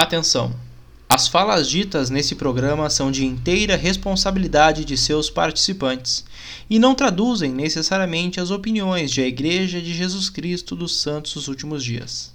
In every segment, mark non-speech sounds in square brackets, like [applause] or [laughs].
Atenção! As falas ditas nesse programa são de inteira responsabilidade de seus participantes e não traduzem necessariamente as opiniões de a Igreja de Jesus Cristo dos Santos dos Últimos Dias.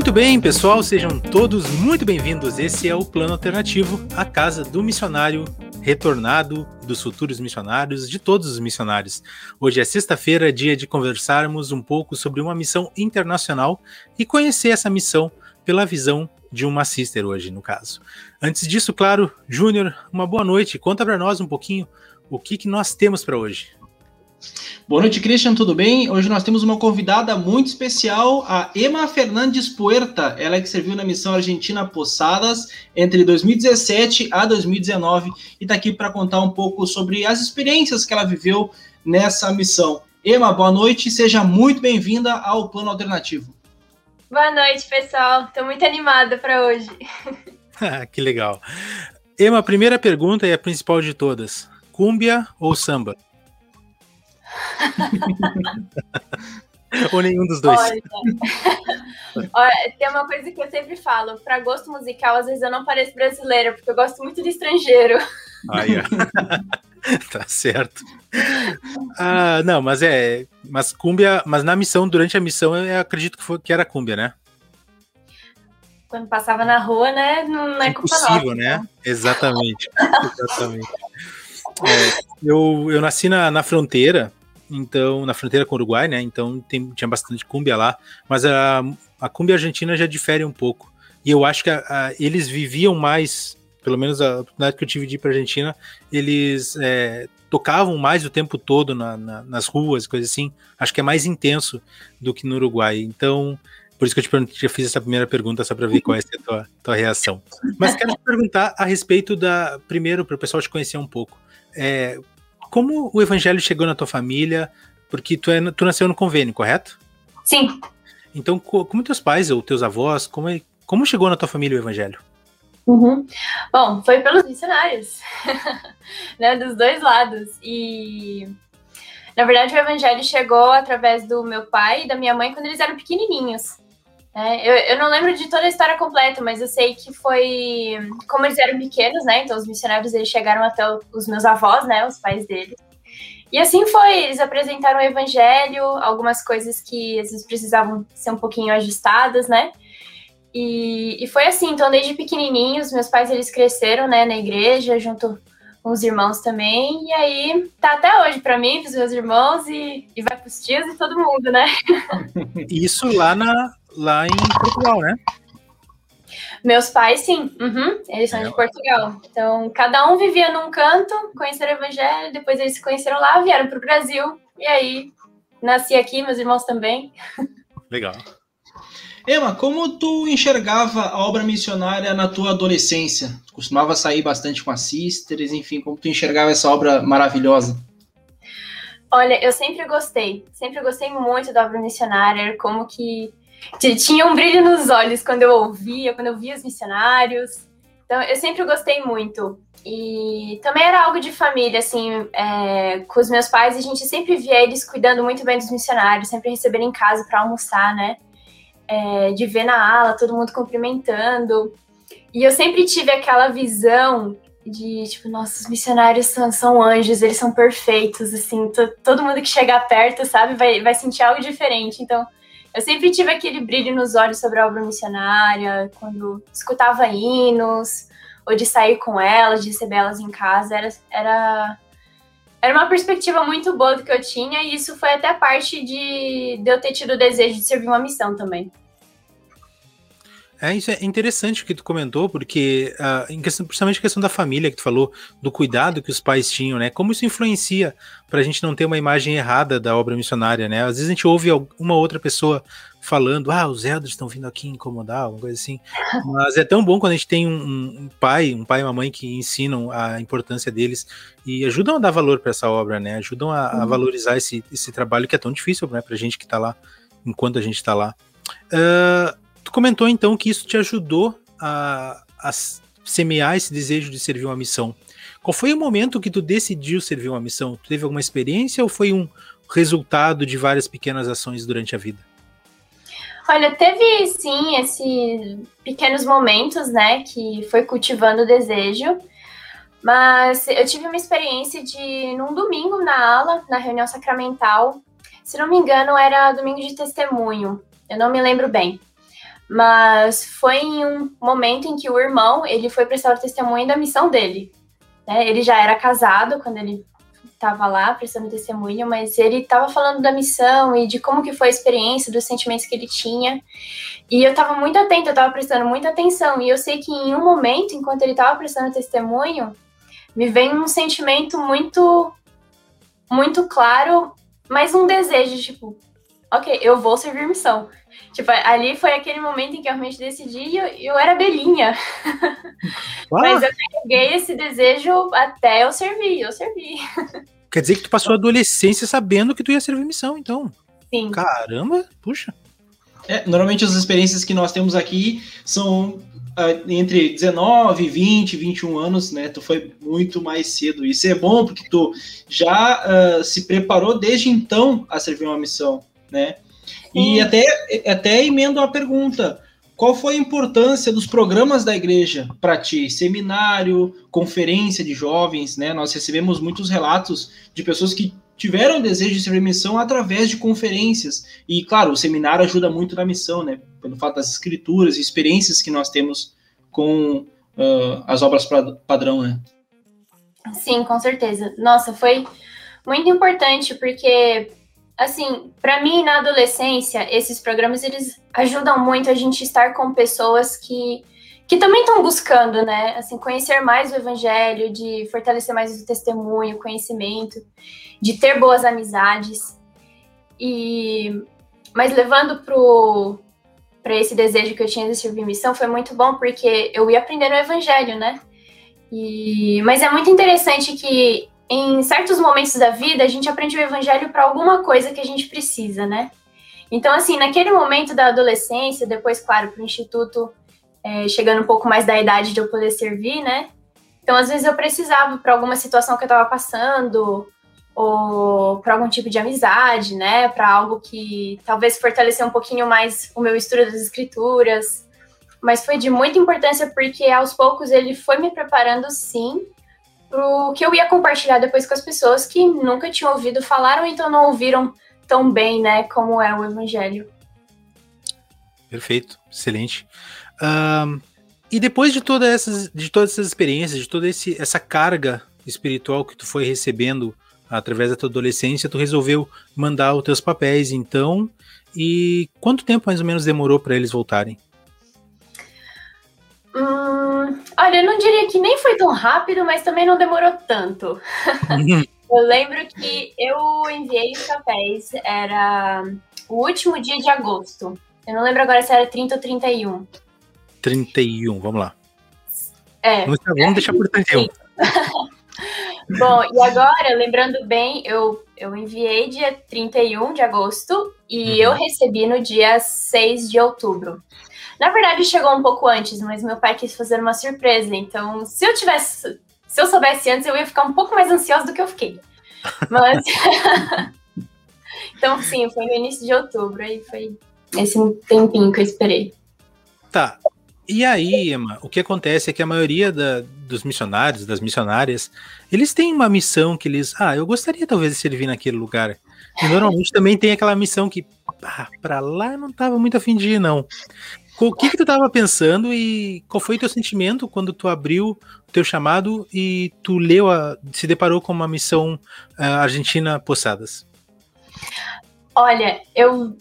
Muito bem, pessoal, sejam todos muito bem-vindos. Esse é o Plano Alternativo, a casa do missionário retornado, dos futuros missionários, de todos os missionários. Hoje é sexta-feira, dia de conversarmos um pouco sobre uma missão internacional e conhecer essa missão pela visão de uma sister hoje, no caso. Antes disso, claro, Júnior, uma boa noite. Conta para nós um pouquinho o que, que nós temos para hoje. Boa noite, Christian, tudo bem? Hoje nós temos uma convidada muito especial, a Emma Fernandes Puerta, ela é que serviu na missão Argentina Posadas entre 2017 a 2019 e está aqui para contar um pouco sobre as experiências que ela viveu nessa missão. Emma, boa noite e seja muito bem-vinda ao Plano Alternativo. Boa noite, pessoal. Estou muito animada para hoje. [laughs] que legal. Emma, a primeira pergunta e a principal de todas: cúmbia ou samba? Ou nenhum dos dois. Olha, [laughs] olha, tem uma coisa que eu sempre falo: para gosto musical, às vezes eu não pareço brasileira, porque eu gosto muito de estrangeiro. Aí, [laughs] tá certo. Ah, não, mas é. Mas cúmbia. Mas na missão, durante a missão, eu acredito que, foi, que era cúmbia, né? Quando passava na rua, né? Não é culpa Impossível, né? Então. Exatamente. Exatamente. É, eu, eu nasci na, na fronteira, então na fronteira com o Uruguai, né? Então tem, tinha bastante cúmbia lá, mas a, a cúmbia argentina já difere um pouco. E eu acho que a, a, eles viviam mais, pelo menos a oportunidade que eu tive de ir para Argentina, eles é, tocavam mais o tempo todo na, na, nas ruas, coisas assim. Acho que é mais intenso do que no Uruguai. Então, por isso que eu te, fiz essa primeira pergunta, só para ver qual é a tua, tua reação. Mas quero te perguntar a respeito da. Primeiro, para o pessoal te conhecer um pouco. É, como o evangelho chegou na tua família? Porque tu, é, tu nasceu no convênio, correto? Sim. Então, como teus pais ou teus avós, como, é, como chegou na tua família o evangelho? Uhum. Bom, foi pelos missionários, [laughs] né, dos dois lados. E na verdade o evangelho chegou através do meu pai e da minha mãe quando eles eram pequenininhos. É, eu, eu, não lembro de toda a história completa, mas eu sei que foi como eles eram pequenos, né? Então os missionários eles chegaram até os meus avós, né? Os pais deles. E assim foi, eles apresentaram o evangelho, algumas coisas que às vezes precisavam ser um pouquinho ajustadas, né? E, e foi assim, então desde pequenininhos, meus pais eles cresceram, né, na igreja, junto com os irmãos também, e aí tá até hoje para mim, pros meus irmãos, e, e vai pros tios e todo mundo, né? [laughs] Isso lá na, lá em Portugal, né? Meus pais, sim. Uhum, eles são é. de Portugal. Então, cada um vivia num canto, conheceram o evangelho, depois eles se conheceram lá, vieram para o Brasil. E aí, nasci aqui, meus irmãos também. Legal. Emma, como tu enxergava a obra missionária na tua adolescência? Tu costumava sair bastante com as sisters, enfim, como tu enxergava essa obra maravilhosa? Olha, eu sempre gostei, sempre gostei muito da obra missionária, como que tinha um brilho nos olhos quando eu ouvia, quando eu via os missionários. Então, eu sempre gostei muito. E também era algo de família, assim, é, com os meus pais, a gente sempre via eles cuidando muito bem dos missionários, sempre recebendo em casa para almoçar, né? É, de ver na ala, todo mundo cumprimentando. E eu sempre tive aquela visão de, tipo, nossos missionários são, são anjos, eles são perfeitos, assim, todo mundo que chegar perto, sabe, vai, vai sentir algo diferente. Então, eu sempre tive aquele brilho nos olhos sobre a obra missionária, quando escutava hinos, ou de sair com elas, de receber elas em casa, era, era, era uma perspectiva muito boa do que eu tinha, e isso foi até parte de, de eu ter tido o desejo de servir uma missão também. É, isso é interessante o que tu comentou, porque uh, em questão, principalmente a questão da família que tu falou, do cuidado que os pais tinham, né? Como isso influencia para a gente não ter uma imagem errada da obra missionária, né? Às vezes a gente ouve uma outra pessoa falando, ah, os elders estão vindo aqui incomodar, alguma coisa assim. [laughs] Mas é tão bom quando a gente tem um, um, pai, um pai e uma mãe que ensinam a importância deles e ajudam a dar valor para essa obra, né? Ajudam a, a, valorizar esse, esse trabalho que é tão difícil, né? Para a gente que está lá, enquanto a gente está lá. Uh, Tu comentou então que isso te ajudou a, a semear esse desejo de servir uma missão? Qual foi o momento que tu decidiu servir uma missão? Tu teve alguma experiência ou foi um resultado de várias pequenas ações durante a vida? Olha, teve sim esses pequenos momentos, né, que foi cultivando o desejo. Mas eu tive uma experiência de, num domingo na aula, na reunião sacramental, se não me engano, era domingo de testemunho, eu não me lembro bem. Mas foi em um momento em que o irmão, ele foi prestar o testemunho da missão dele. Né? Ele já era casado quando ele estava lá prestando testemunho, mas ele estava falando da missão e de como que foi a experiência, dos sentimentos que ele tinha. E eu estava muito atenta, eu estava prestando muita atenção. E eu sei que em um momento, enquanto ele estava prestando testemunho, me vem um sentimento muito, muito claro, mas um desejo, tipo, ok, eu vou servir missão. Tipo, ali foi aquele momento em que eu realmente decidi e eu, eu era belinha. [laughs] Mas eu peguei esse desejo até eu servir, eu servi. Quer dizer que tu passou a adolescência sabendo que tu ia servir missão, então. Sim. Caramba, puxa. É, normalmente as experiências que nós temos aqui são entre 19, 20, 21 anos, né? Tu foi muito mais cedo. Isso é bom porque tu já uh, se preparou desde então a servir uma missão, né? E até, até emendo a pergunta: qual foi a importância dos programas da igreja para ti? Seminário, conferência de jovens, né? Nós recebemos muitos relatos de pessoas que tiveram desejo de servir missão através de conferências. E, claro, o seminário ajuda muito na missão, né? Pelo fato das escrituras e experiências que nós temos com uh, as obras padrão, né? Sim, com certeza. Nossa, foi muito importante porque, assim, para mim na adolescência, esses programas eles ajudam muito a gente estar com pessoas que que também estão buscando, né? Assim, conhecer mais o evangelho, de fortalecer mais o testemunho, o conhecimento, de ter boas amizades. E mas levando pro para esse desejo que eu tinha de servir missão foi muito bom porque eu ia aprender o evangelho, né? E mas é muito interessante que em certos momentos da vida a gente aprende o evangelho para alguma coisa que a gente precisa, né? Então assim, naquele momento da adolescência, depois claro, para o instituto é, chegando um pouco mais da idade de eu poder servir, né? Então, às vezes eu precisava para alguma situação que eu estava passando, ou para algum tipo de amizade, né? Para algo que talvez fortalecer um pouquinho mais o meu estudo das escrituras. Mas foi de muita importância porque aos poucos ele foi me preparando, sim, para o que eu ia compartilhar depois com as pessoas que nunca tinham ouvido falar ou então não ouviram tão bem, né? Como é o Evangelho. Perfeito, excelente. Um, e depois de todas essas, de todas essas experiências, de toda esse, essa carga espiritual que tu foi recebendo através da tua adolescência, tu resolveu mandar os teus papéis, então. E quanto tempo mais ou menos demorou para eles voltarem? Hum, olha, eu não diria que nem foi tão rápido, mas também não demorou tanto. [laughs] Eu lembro que eu enviei os papéis, era o último dia de agosto. Eu não lembro agora se era 30 ou 31. 31, vamos lá. É. Vamos, vamos deixar por 31. [laughs] Bom, e agora, lembrando bem, eu, eu enviei dia 31 de agosto e uhum. eu recebi no dia 6 de outubro. Na verdade, chegou um pouco antes, mas meu pai quis fazer uma surpresa. Então, se eu tivesse. Se eu soubesse antes, eu ia ficar um pouco mais ansiosa do que eu fiquei. Mas. [laughs] então, sim, foi no início de outubro. Aí foi esse tempinho que eu esperei. Tá. E aí, Emma, o que acontece é que a maioria da, dos missionários, das missionárias, eles têm uma missão que eles, ah, eu gostaria talvez de servir naquele lugar. E normalmente também tem aquela missão que, ah, pra lá eu não tava muito afim de ir, não. O que que tu tava pensando e qual foi o teu sentimento quando tu abriu o teu chamado e tu leu, a, se deparou com uma missão uh, Argentina Poçadas? Olha, eu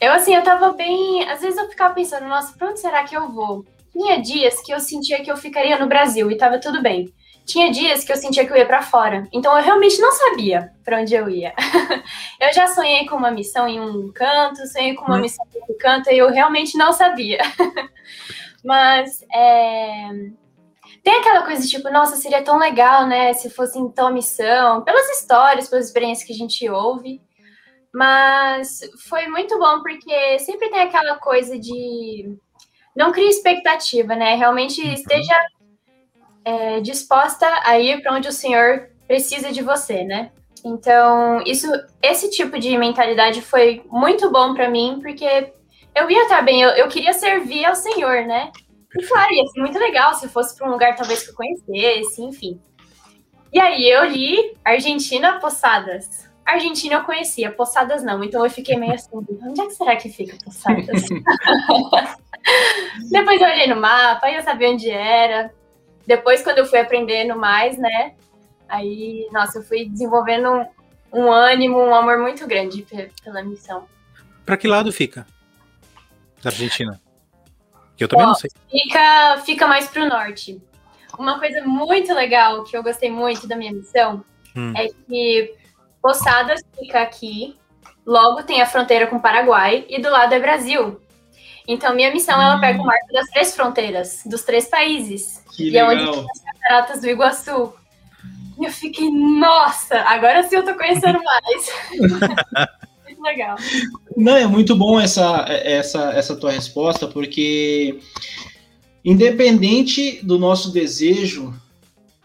eu, assim, eu tava bem. Às vezes eu ficava pensando, nossa, pra onde será que eu vou? Tinha dias que eu sentia que eu ficaria no Brasil e tava tudo bem. Tinha dias que eu sentia que eu ia para fora. Então eu realmente não sabia para onde eu ia. [laughs] eu já sonhei com uma missão em um canto, sonhei com uma hum. missão em outro canto e eu realmente não sabia. [laughs] Mas é... tem aquela coisa tipo, nossa, seria tão legal, né, se fosse então a missão, pelas histórias, pelas experiências que a gente ouve. Mas foi muito bom porque sempre tem aquela coisa de não crie expectativa, né? Realmente uhum. esteja é, disposta a ir para onde o Senhor precisa de você, né? Então, isso, esse tipo de mentalidade foi muito bom para mim, porque eu ia estar bem, eu, eu, queria servir ao Senhor, né? E claro, ia ser muito legal se fosse para um lugar talvez que eu conhecesse, enfim. E aí eu li Argentina Poçadas. Argentina eu conhecia, Poçadas não, então eu fiquei meio assim, onde é que será que fica Poçadas? [laughs] Depois eu olhei no mapa, eu sabia onde era. Depois, quando eu fui aprendendo mais, né? Aí, nossa, eu fui desenvolvendo um, um ânimo, um amor muito grande pela missão. Para que lado fica? Da Argentina? Que eu também Ó, não sei. Fica, fica mais para o norte. Uma coisa muito legal que eu gostei muito da minha missão hum. é que Poçadas fica aqui, logo tem a fronteira com o Paraguai e do lado é Brasil. Então, minha missão, ela pega o hum. marco das três fronteiras, dos três países. Que e legal. é onde tem as cataratas do Iguaçu. E eu fiquei, nossa, agora sim eu tô conhecendo mais. [laughs] muito legal. Não, é muito bom essa, essa, essa tua resposta, porque independente do nosso desejo,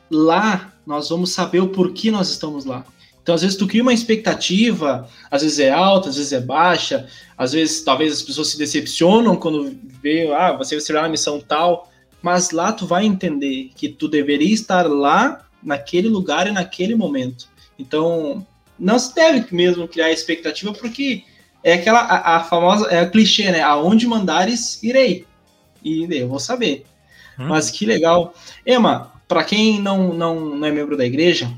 lá nós vamos saber o porquê nós estamos lá. Então, às vezes, tu cria uma expectativa, às vezes é alta, às vezes é baixa, às vezes, talvez as pessoas se decepcionam quando vê, ah, você vai ser uma missão tal, mas lá tu vai entender que tu deveria estar lá, naquele lugar e naquele momento. Então, não se deve mesmo criar expectativa, porque é aquela, a, a famosa, é a clichê, né? Aonde mandares, irei. E eu vou saber. Hum. Mas que legal. Emma, para quem não, não, não é membro da igreja,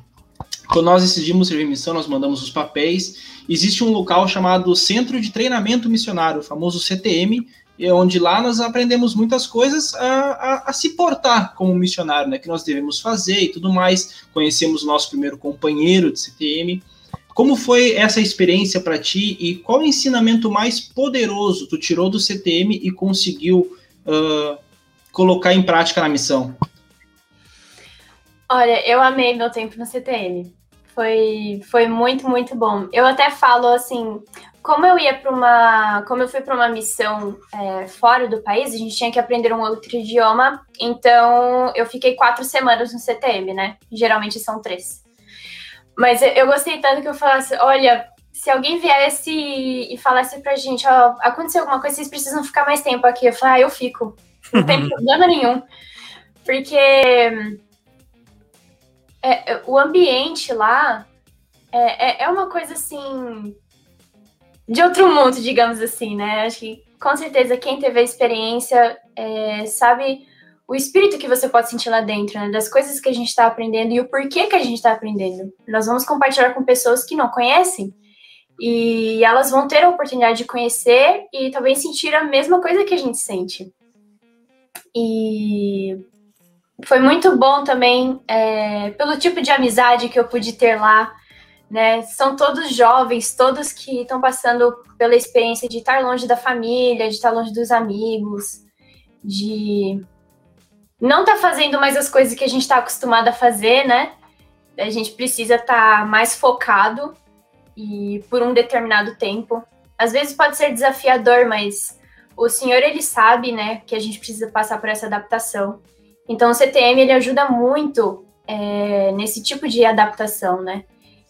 quando nós decidimos servir missão, nós mandamos os papéis. Existe um local chamado Centro de Treinamento Missionário, o famoso CTM, onde lá nós aprendemos muitas coisas a, a, a, se portar como missionário, né? Que nós devemos fazer e tudo mais. Conhecemos o nosso primeiro companheiro de CTM. Como foi essa experiência para ti e qual ensinamento mais poderoso tu tirou do CTM e conseguiu uh, colocar em prática na missão? Olha, eu amei meu tempo no CTM. Foi, foi muito, muito bom. Eu até falo assim, como eu ia para uma, como eu fui para uma missão é, fora do país, a gente tinha que aprender um outro idioma. Então eu fiquei quatro semanas no CTM, né? Geralmente são três. Mas eu gostei tanto que eu falasse, olha, se alguém viesse e falasse pra gente, ó, aconteceu alguma coisa, vocês precisam ficar mais tempo aqui. Eu falei, ah, eu fico. Não tem [laughs] problema nenhum. Porque é, é, o ambiente lá é, é, é, uma coisa assim de outro mundo, digamos assim, né? Acho que com certeza quem teve a experiência é, sabe o espírito que você pode sentir lá dentro, né? Das coisas que a gente está aprendendo e o porquê que a gente está aprendendo. Nós vamos compartilhar com pessoas que não conhecem e elas vão ter a oportunidade de conhecer e talvez sentir a mesma coisa que a gente sente. E foi muito bom também é, pelo tipo de amizade que eu pude ter lá. Né? São todos jovens, todos que estão passando pela experiência de estar longe da família, de estar longe dos amigos, de não estar tá fazendo mais as coisas que a gente está acostumado a fazer, né? A gente precisa estar tá mais focado e por um determinado tempo. Às vezes pode ser desafiador, mas o senhor ele sabe, né, que a gente precisa passar por essa adaptação. Então, o CTM ele ajuda muito é, nesse tipo de adaptação, né?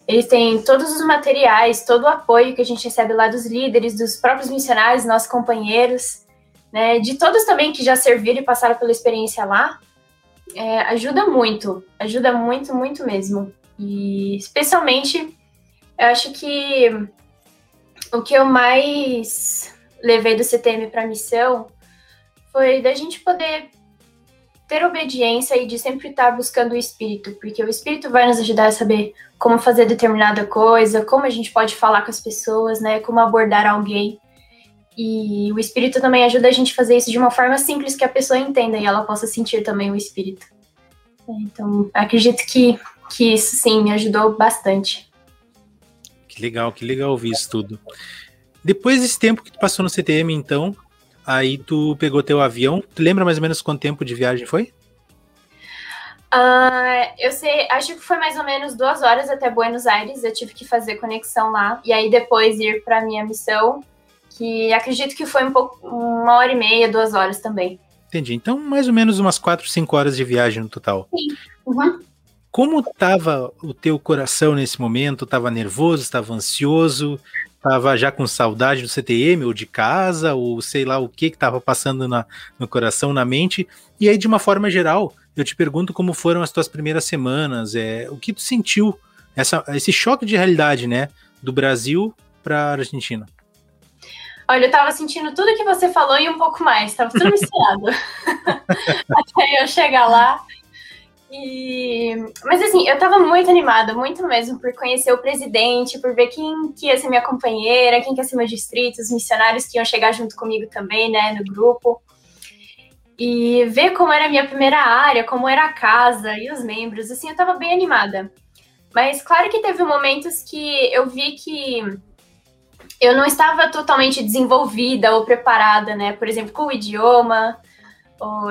Eles têm todos os materiais, todo o apoio que a gente recebe lá dos líderes, dos próprios missionários, nossos companheiros, né? De todos também que já serviram e passaram pela experiência lá. É, ajuda muito, ajuda muito, muito mesmo. E especialmente, eu acho que o que eu mais levei do CTM para a missão foi da gente poder ter obediência e de sempre estar buscando o Espírito, porque o Espírito vai nos ajudar a saber como fazer determinada coisa, como a gente pode falar com as pessoas, né, como abordar alguém. E o Espírito também ajuda a gente a fazer isso de uma forma simples que a pessoa entenda e ela possa sentir também o Espírito. Então, acredito que, que isso sim me ajudou bastante. Que legal, que legal ouvir isso tudo. Depois desse tempo que tu passou no CTM, então, Aí tu pegou teu avião. Tu lembra mais ou menos quanto tempo de viagem foi? Uh, eu sei, acho que foi mais ou menos duas horas até Buenos Aires. Eu tive que fazer conexão lá. E aí depois ir para minha missão, que acredito que foi um pouco uma hora e meia, duas horas também. Entendi. Então, mais ou menos umas quatro, cinco horas de viagem no total. Sim. Uhum. Como estava o teu coração nesse momento? Estava nervoso? Estava ansioso? Estava já com saudade do CTM ou de casa? Ou sei lá o que estava passando na, no coração, na mente? E aí, de uma forma geral, eu te pergunto como foram as tuas primeiras semanas. É, o que tu sentiu? Essa, esse choque de realidade, né? Do Brasil para a Argentina. Olha, eu tava sentindo tudo que você falou e um pouco mais, tava tudo misturado. [laughs] [laughs] Até eu chegar lá. E... Mas assim, eu tava muito animada, muito mesmo, por conhecer o presidente, por ver quem que ia ser minha companheira, quem que ia ser meu distrito, os missionários que iam chegar junto comigo também, né, no grupo. E ver como era a minha primeira área, como era a casa e os membros, assim, eu tava bem animada. Mas claro que teve momentos que eu vi que eu não estava totalmente desenvolvida ou preparada, né? Por exemplo, com o idioma,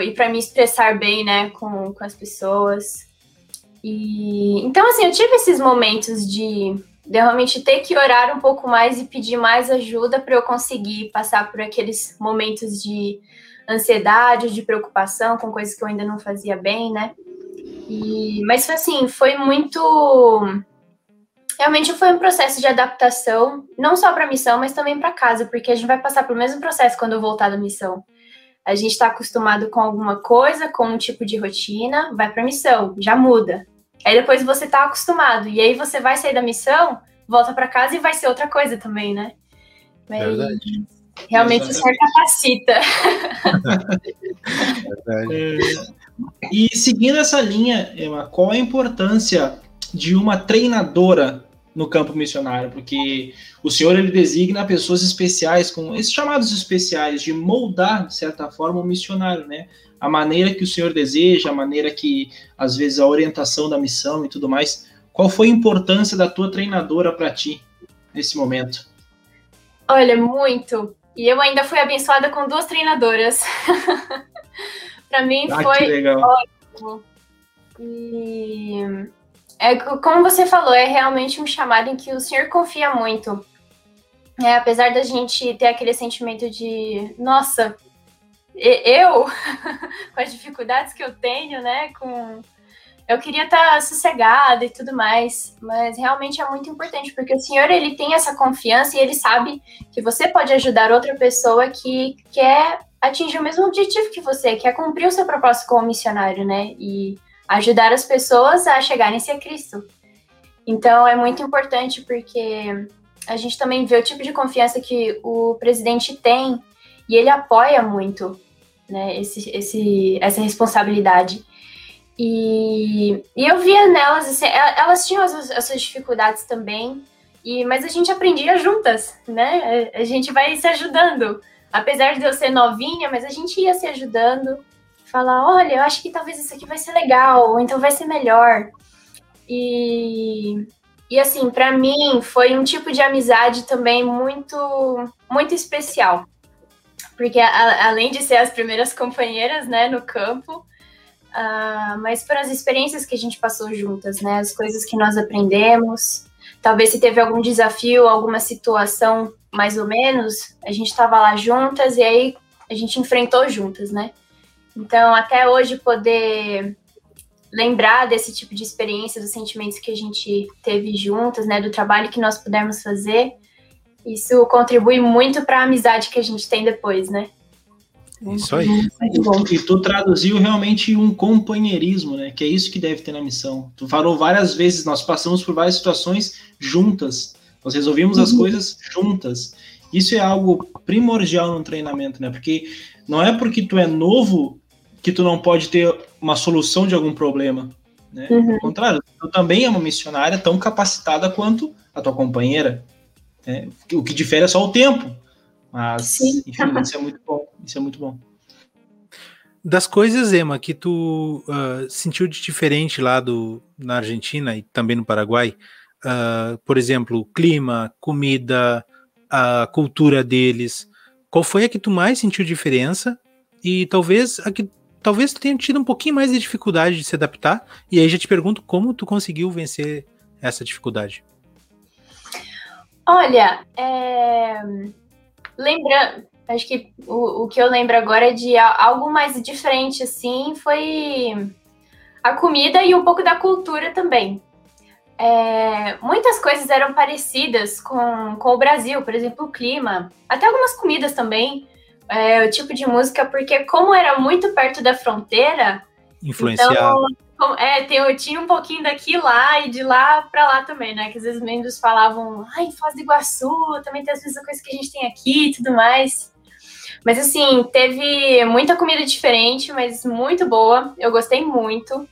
e para me expressar bem, né, com, com as pessoas. E então, assim, eu tive esses momentos de, de realmente ter que orar um pouco mais e pedir mais ajuda para eu conseguir passar por aqueles momentos de ansiedade, de preocupação com coisas que eu ainda não fazia bem, né? E, mas assim, foi muito realmente foi um processo de adaptação, não só para a missão, mas também para casa, porque a gente vai passar pelo mesmo processo quando eu voltar da missão. A gente está acostumado com alguma coisa, com um tipo de rotina, vai para a missão, já muda. Aí depois você está acostumado, e aí você vai sair da missão, volta para casa e vai ser outra coisa também, né? Mas, Verdade. Realmente o senhor capacita. [laughs] Verdade. É, e seguindo essa linha, Emma, qual a importância de uma treinadora no campo missionário, porque o Senhor ele designa pessoas especiais com esses chamados especiais de moldar de certa forma o missionário, né? A maneira que o Senhor deseja, a maneira que às vezes a orientação da missão e tudo mais. Qual foi a importância da tua treinadora para ti nesse momento? Olha, muito. E eu ainda fui abençoada com duas treinadoras. [laughs] para mim ah, foi ótimo. E é, como você falou, é realmente um chamado em que o Senhor confia muito. É, apesar da gente ter aquele sentimento de, nossa, eu, [laughs] com as dificuldades que eu tenho, né, com eu queria estar sossegada e tudo mais, mas realmente é muito importante porque o Senhor ele tem essa confiança e ele sabe que você pode ajudar outra pessoa que quer atingir o mesmo objetivo que você, quer cumprir o seu propósito como missionário, né? E ajudar as pessoas a chegarem-se a Cristo. Então é muito importante porque a gente também vê o tipo de confiança que o presidente tem e ele apoia muito né, esse, esse, essa responsabilidade. E, e eu via nelas, assim, elas tinham as, as suas dificuldades também, e, mas a gente aprendia juntas, né? A gente vai se ajudando. Apesar de eu ser novinha, mas a gente ia se ajudando falar, olha, eu acho que talvez isso aqui vai ser legal, ou então vai ser melhor. E, e assim, para mim foi um tipo de amizade também muito, muito especial. Porque a, além de ser as primeiras companheiras, né, no campo, uh, mas foram as experiências que a gente passou juntas, né, as coisas que nós aprendemos. Talvez se teve algum desafio, alguma situação mais ou menos, a gente estava lá juntas e aí a gente enfrentou juntas, né? Então, até hoje, poder lembrar desse tipo de experiência, dos sentimentos que a gente teve juntas, né, do trabalho que nós pudemos fazer, isso contribui muito para a amizade que a gente tem depois, né? Isso aí. E tu traduziu realmente um companheirismo, né? Que é isso que deve ter na missão. Tu falou várias vezes, nós passamos por várias situações juntas. Nós resolvimos as uhum. coisas juntas. Isso é algo primordial no treinamento, né? Porque não é porque tu é novo que tu não pode ter uma solução de algum problema. Né? Uhum. Ao contrário, tu também é uma missionária tão capacitada quanto a tua companheira. Né? O que difere é só o tempo. Mas, Sim. enfim, [laughs] isso é muito bom. Isso é muito bom. Das coisas, Emma, que tu uh, sentiu de diferente lá do, na Argentina e também no Paraguai, uh, por exemplo, clima, comida, a cultura deles, qual foi a que tu mais sentiu diferença? E talvez a que talvez tu tenha tido um pouquinho mais de dificuldade de se adaptar. E aí já te pergunto como tu conseguiu vencer essa dificuldade. Olha, é... acho que o, o que eu lembro agora é de algo mais diferente, assim, foi a comida e um pouco da cultura também. É, muitas coisas eram parecidas com, com o Brasil, por exemplo, o clima, até algumas comidas também, é, o tipo de música, porque como era muito perto da fronteira, influenciado. Então, é, tem, tinha um pouquinho daqui lá e de lá para lá também, né? Que às vezes os membros falavam, ai, Foz do Iguaçu, também tem as mesmas coisas que a gente tem aqui e tudo mais. Mas assim, teve muita comida diferente, mas muito boa. Eu gostei muito.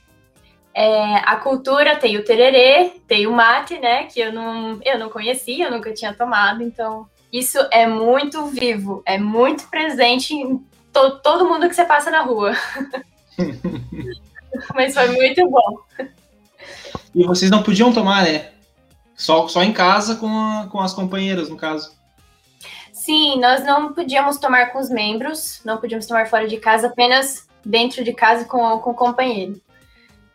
É, a cultura tem o tererê, tem o mate, né? Que eu não, eu não conhecia, eu nunca tinha tomado. Então, isso é muito vivo, é muito presente em to, todo mundo que você passa na rua. [laughs] Mas foi muito bom. E vocês não podiam tomar, né? Só, só em casa com, a, com as companheiras, no caso. Sim, nós não podíamos tomar com os membros, não podíamos tomar fora de casa, apenas dentro de casa com, com o companheiro.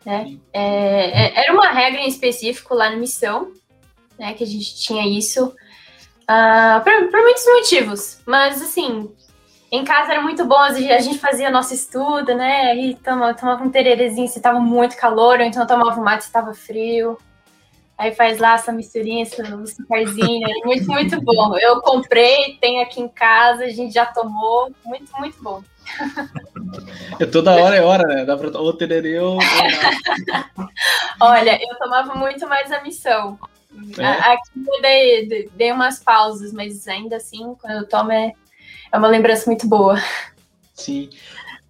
Né? É, é, era uma regra em específico lá na missão, né, que a gente tinha isso, uh, por, por, muitos motivos. Mas, assim, em casa era muito bom, a gente fazia nosso estudo, né, aí tomava, tomava um tererezinho se estava muito calor, ou então tomava um mate se estava frio. Aí faz lá essa misturinha, esse açúcarzinho, é muito, muito bom. Eu comprei, tenho aqui em casa, a gente já tomou, muito, muito bom. É toda hora é hora, né? Dá pra ou tererê ou. [laughs] Olha, eu tomava muito mais a missão. É. Aqui eu dei, dei umas pausas, mas ainda assim, quando eu tomo, é, é uma lembrança muito boa. Sim.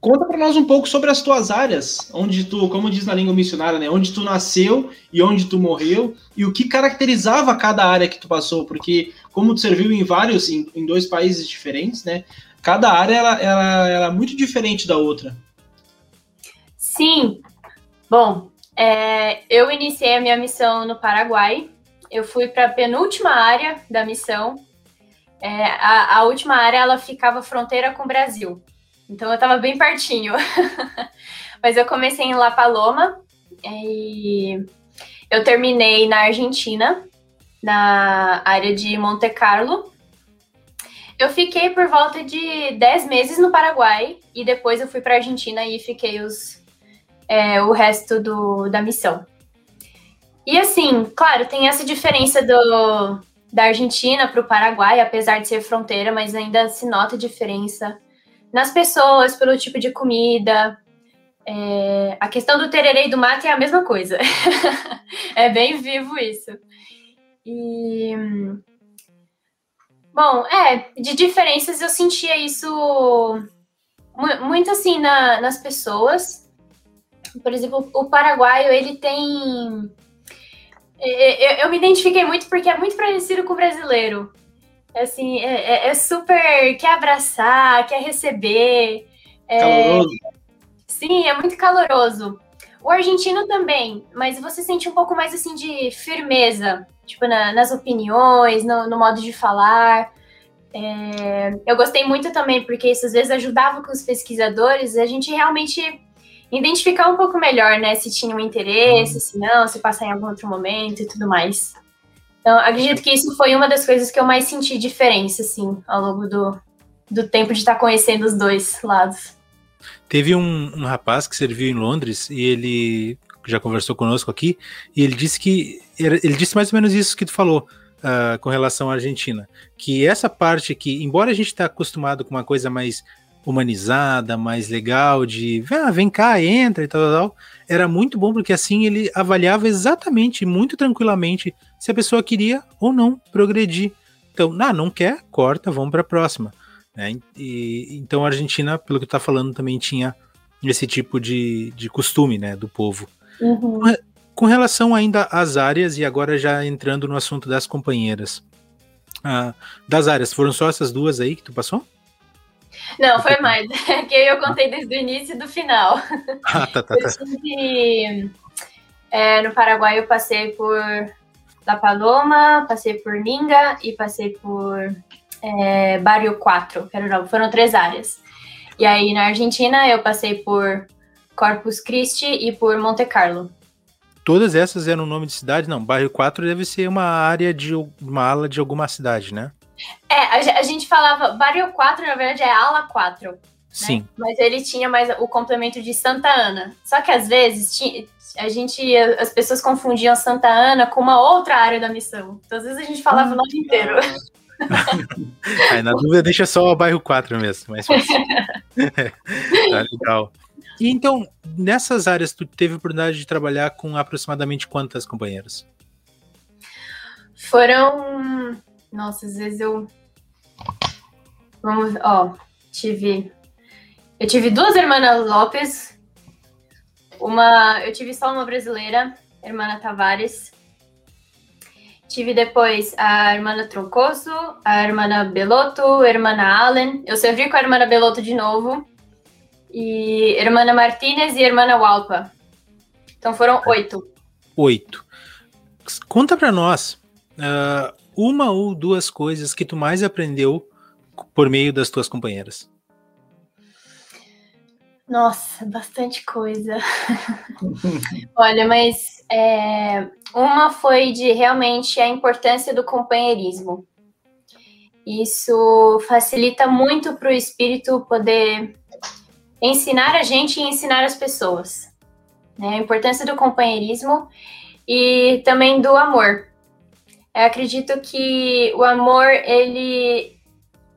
Conta para nós um pouco sobre as tuas áreas, onde tu, como diz na língua missionária, né, onde tu nasceu e onde tu morreu, e o que caracterizava cada área que tu passou, porque como tu serviu em vários, em, em dois países diferentes, né, cada área ela, ela, ela é muito diferente da outra. Sim. Bom, é, eu iniciei a minha missão no Paraguai. Eu fui para a penúltima área da missão. É, a, a, última área ela ficava fronteira com o Brasil. Então eu estava bem pertinho. [laughs] Mas eu comecei em La Paloma e eu terminei na Argentina, na área de Monte Carlo. Eu fiquei por volta de 10 meses no Paraguai e depois eu fui para a Argentina e fiquei os, é, o resto do, da missão. E assim, claro, tem essa diferença do, da Argentina para o Paraguai, apesar de ser fronteira, mas ainda se nota diferença nas pessoas, pelo tipo de comida. É, a questão do tererê e do mate é a mesma coisa. [laughs] é bem vivo isso. E Bom, é, de diferenças eu sentia isso muito assim na, nas pessoas. Por exemplo, o paraguaio, ele tem. Eu, eu me identifiquei muito porque é muito parecido com o brasileiro. Assim, é, é, é super. quer abraçar, quer receber. É, caloroso. Sim, é muito caloroso. O argentino também, mas você sente um pouco mais assim de firmeza tipo, na, nas opiniões, no, no, modo de falar. É, eu gostei muito também, porque isso às vezes ajudava com os pesquisadores a gente realmente identificar um pouco melhor, né? Se tinha um interesse, uhum. se não, se passar em algum outro momento e tudo mais. Então, acredito que isso foi uma das coisas que eu mais senti diferença, assim, ao longo do, do tempo de estar conhecendo os dois lados. Teve um, um rapaz que serviu em Londres e ele já conversou conosco aqui, e ele disse que. Ele disse mais ou menos isso que tu falou. Uh, com relação à Argentina, que essa parte que, embora a gente está acostumado com uma coisa mais humanizada, mais legal, de ah, vem cá, entra e tal, tal, tal, era muito bom porque assim ele avaliava exatamente, muito tranquilamente, se a pessoa queria ou não progredir. Então, ah, não quer, corta, vamos para a próxima. Né? E, então a Argentina, pelo que está falando, também tinha esse tipo de, de costume né, do povo. Uhum. Com relação ainda às áreas, e agora já entrando no assunto das companheiras. Ah, das áreas, foram só essas duas aí que tu passou? Não, foi mais. [laughs] que eu contei desde o início e do final. [laughs] Ah, tá, tá, tá. Tive, é, no Paraguai eu passei por La Paloma, passei por Ninga e passei por é, Barrio 4, que era, foram três áreas. E aí na Argentina eu passei por Corpus Christi e por Monte Carlo. Todas essas eram nome de cidade? Não, bairro 4 deve ser uma área de uma ala de alguma cidade, né? É, a, a, gente falava Barrio 4, na verdade é ala 4. Né? Sim. Mas ele tinha mais o complemento de Santa Ana. Só que às vezes tinha, a gente, as pessoas confundiam Santa Ana com uma outra área da missão. Então às vezes a gente falava o nome inteiro. Aí, [laughs] na dúvida, deixa só o bairro 4 mesmo, mas [laughs] tá legal. E então, nessas áreas, tu teve a oportunidade de trabalhar com aproximadamente quantas companheiras? Foram. Nossa, às vezes eu. Vamos, ó, tive. Eu tive duas irmãs Lopes. Uma. Eu tive só uma brasileira, irmã Tavares. Tive depois a irmã Troncoso, a irmã Belotto, a irmã Allen. Eu servi com a irmã Belotto de novo. E a irmã Martinez e a irmã Walpa. Então foram oito. Oito. Conta para nós uh, uma ou duas coisas que tu mais aprendeu por meio das tuas companheiras. Nossa, bastante coisa. [laughs] Olha, mas é, uma foi de realmente a importância do companheirismo. Isso facilita muito para o espírito poder ensinar a gente e ensinar as pessoas. Né? A importância do companheirismo e também do amor. Eu acredito que o amor ele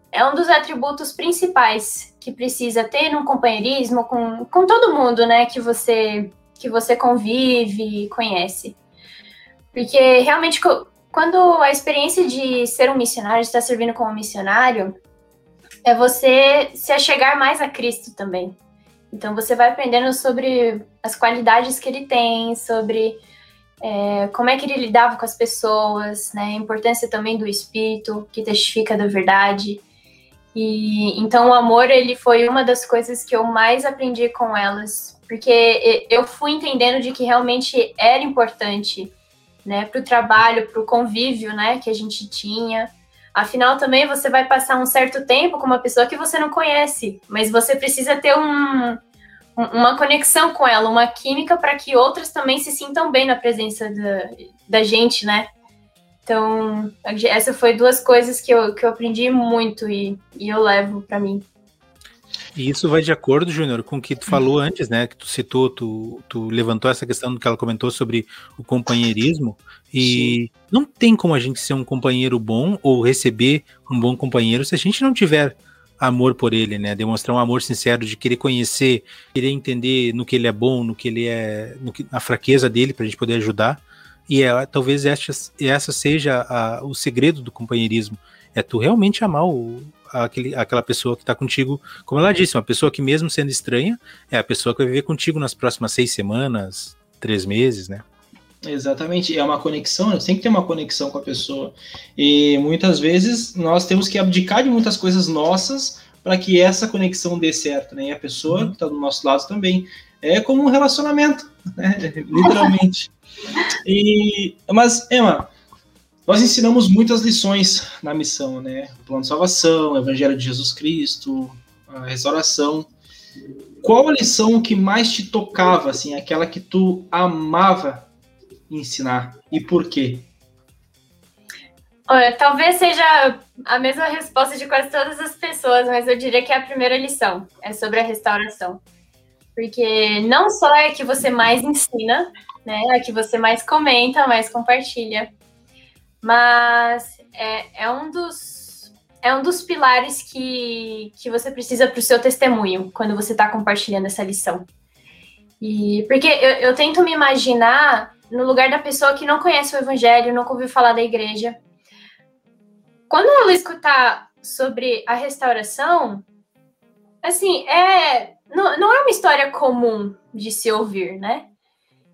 é um dos atributos principais que precisa ter num companheirismo com, com todo mundo, né, que você que você convive e conhece. Porque realmente quando a experiência de ser um missionário, estar servindo como missionário, é você se achegar mais a Cristo também. Então você vai aprendendo sobre as qualidades que ele tem, sobre é, como é que ele lidava com as pessoas, né? A importância também do espírito que testifica da verdade. E então o amor ele foi uma das coisas que eu mais aprendi com elas, porque eu fui entendendo de que realmente era importante, né, para o trabalho, para o convívio, né, que a gente tinha. Afinal, também você vai passar um certo tempo com uma pessoa que você não conhece, mas você precisa ter um, uma conexão com ela, uma química para que outras também se sintam bem na presença da, da gente, né? Então, essa foi duas coisas que eu, que eu aprendi muito e, e eu levo para mim. E isso vai de acordo, Júnior, com o que tu falou antes, né? Que tu citou, tu, tu levantou essa questão que ela comentou sobre o companheirismo. E Sim. não tem como a gente ser um companheiro bom ou receber um bom companheiro se a gente não tiver amor por ele, né? Demonstrar um amor sincero de querer conhecer, querer entender no que ele é bom, no que ele é, no que, na fraqueza dele, para a gente poder ajudar. E é, talvez essa, essa seja a, o segredo do companheirismo. É tu realmente amar o, aquele, aquela pessoa que está contigo. Como ela disse, uma pessoa que, mesmo sendo estranha, é a pessoa que vai viver contigo nas próximas seis semanas, três meses, né? Exatamente, é uma conexão, tem que ter uma conexão com a pessoa. E muitas vezes nós temos que abdicar de muitas coisas nossas para que essa conexão dê certo, né? E a pessoa uhum. que está do nosso lado também. É como um relacionamento, [laughs] né? literalmente. E, mas, Emma, nós ensinamos muitas lições na missão, né? O plano de salvação, o Evangelho de Jesus Cristo, a restauração. Qual a lição que mais te tocava, assim, aquela que tu amava ensinar e por quê? Olha, talvez seja a mesma resposta de quase todas as pessoas, mas eu diria que é a primeira lição é sobre a restauração. Porque não só é que você mais ensina, né? É que você mais comenta, mais compartilha. Mas é, é um dos é um dos pilares que, que você precisa para o seu testemunho quando você está compartilhando essa lição. E porque eu, eu tento me imaginar no lugar da pessoa que não conhece o evangelho, nunca ouviu falar da igreja. Quando ela escutar sobre a restauração, assim, é não, não é uma história comum de se ouvir, né?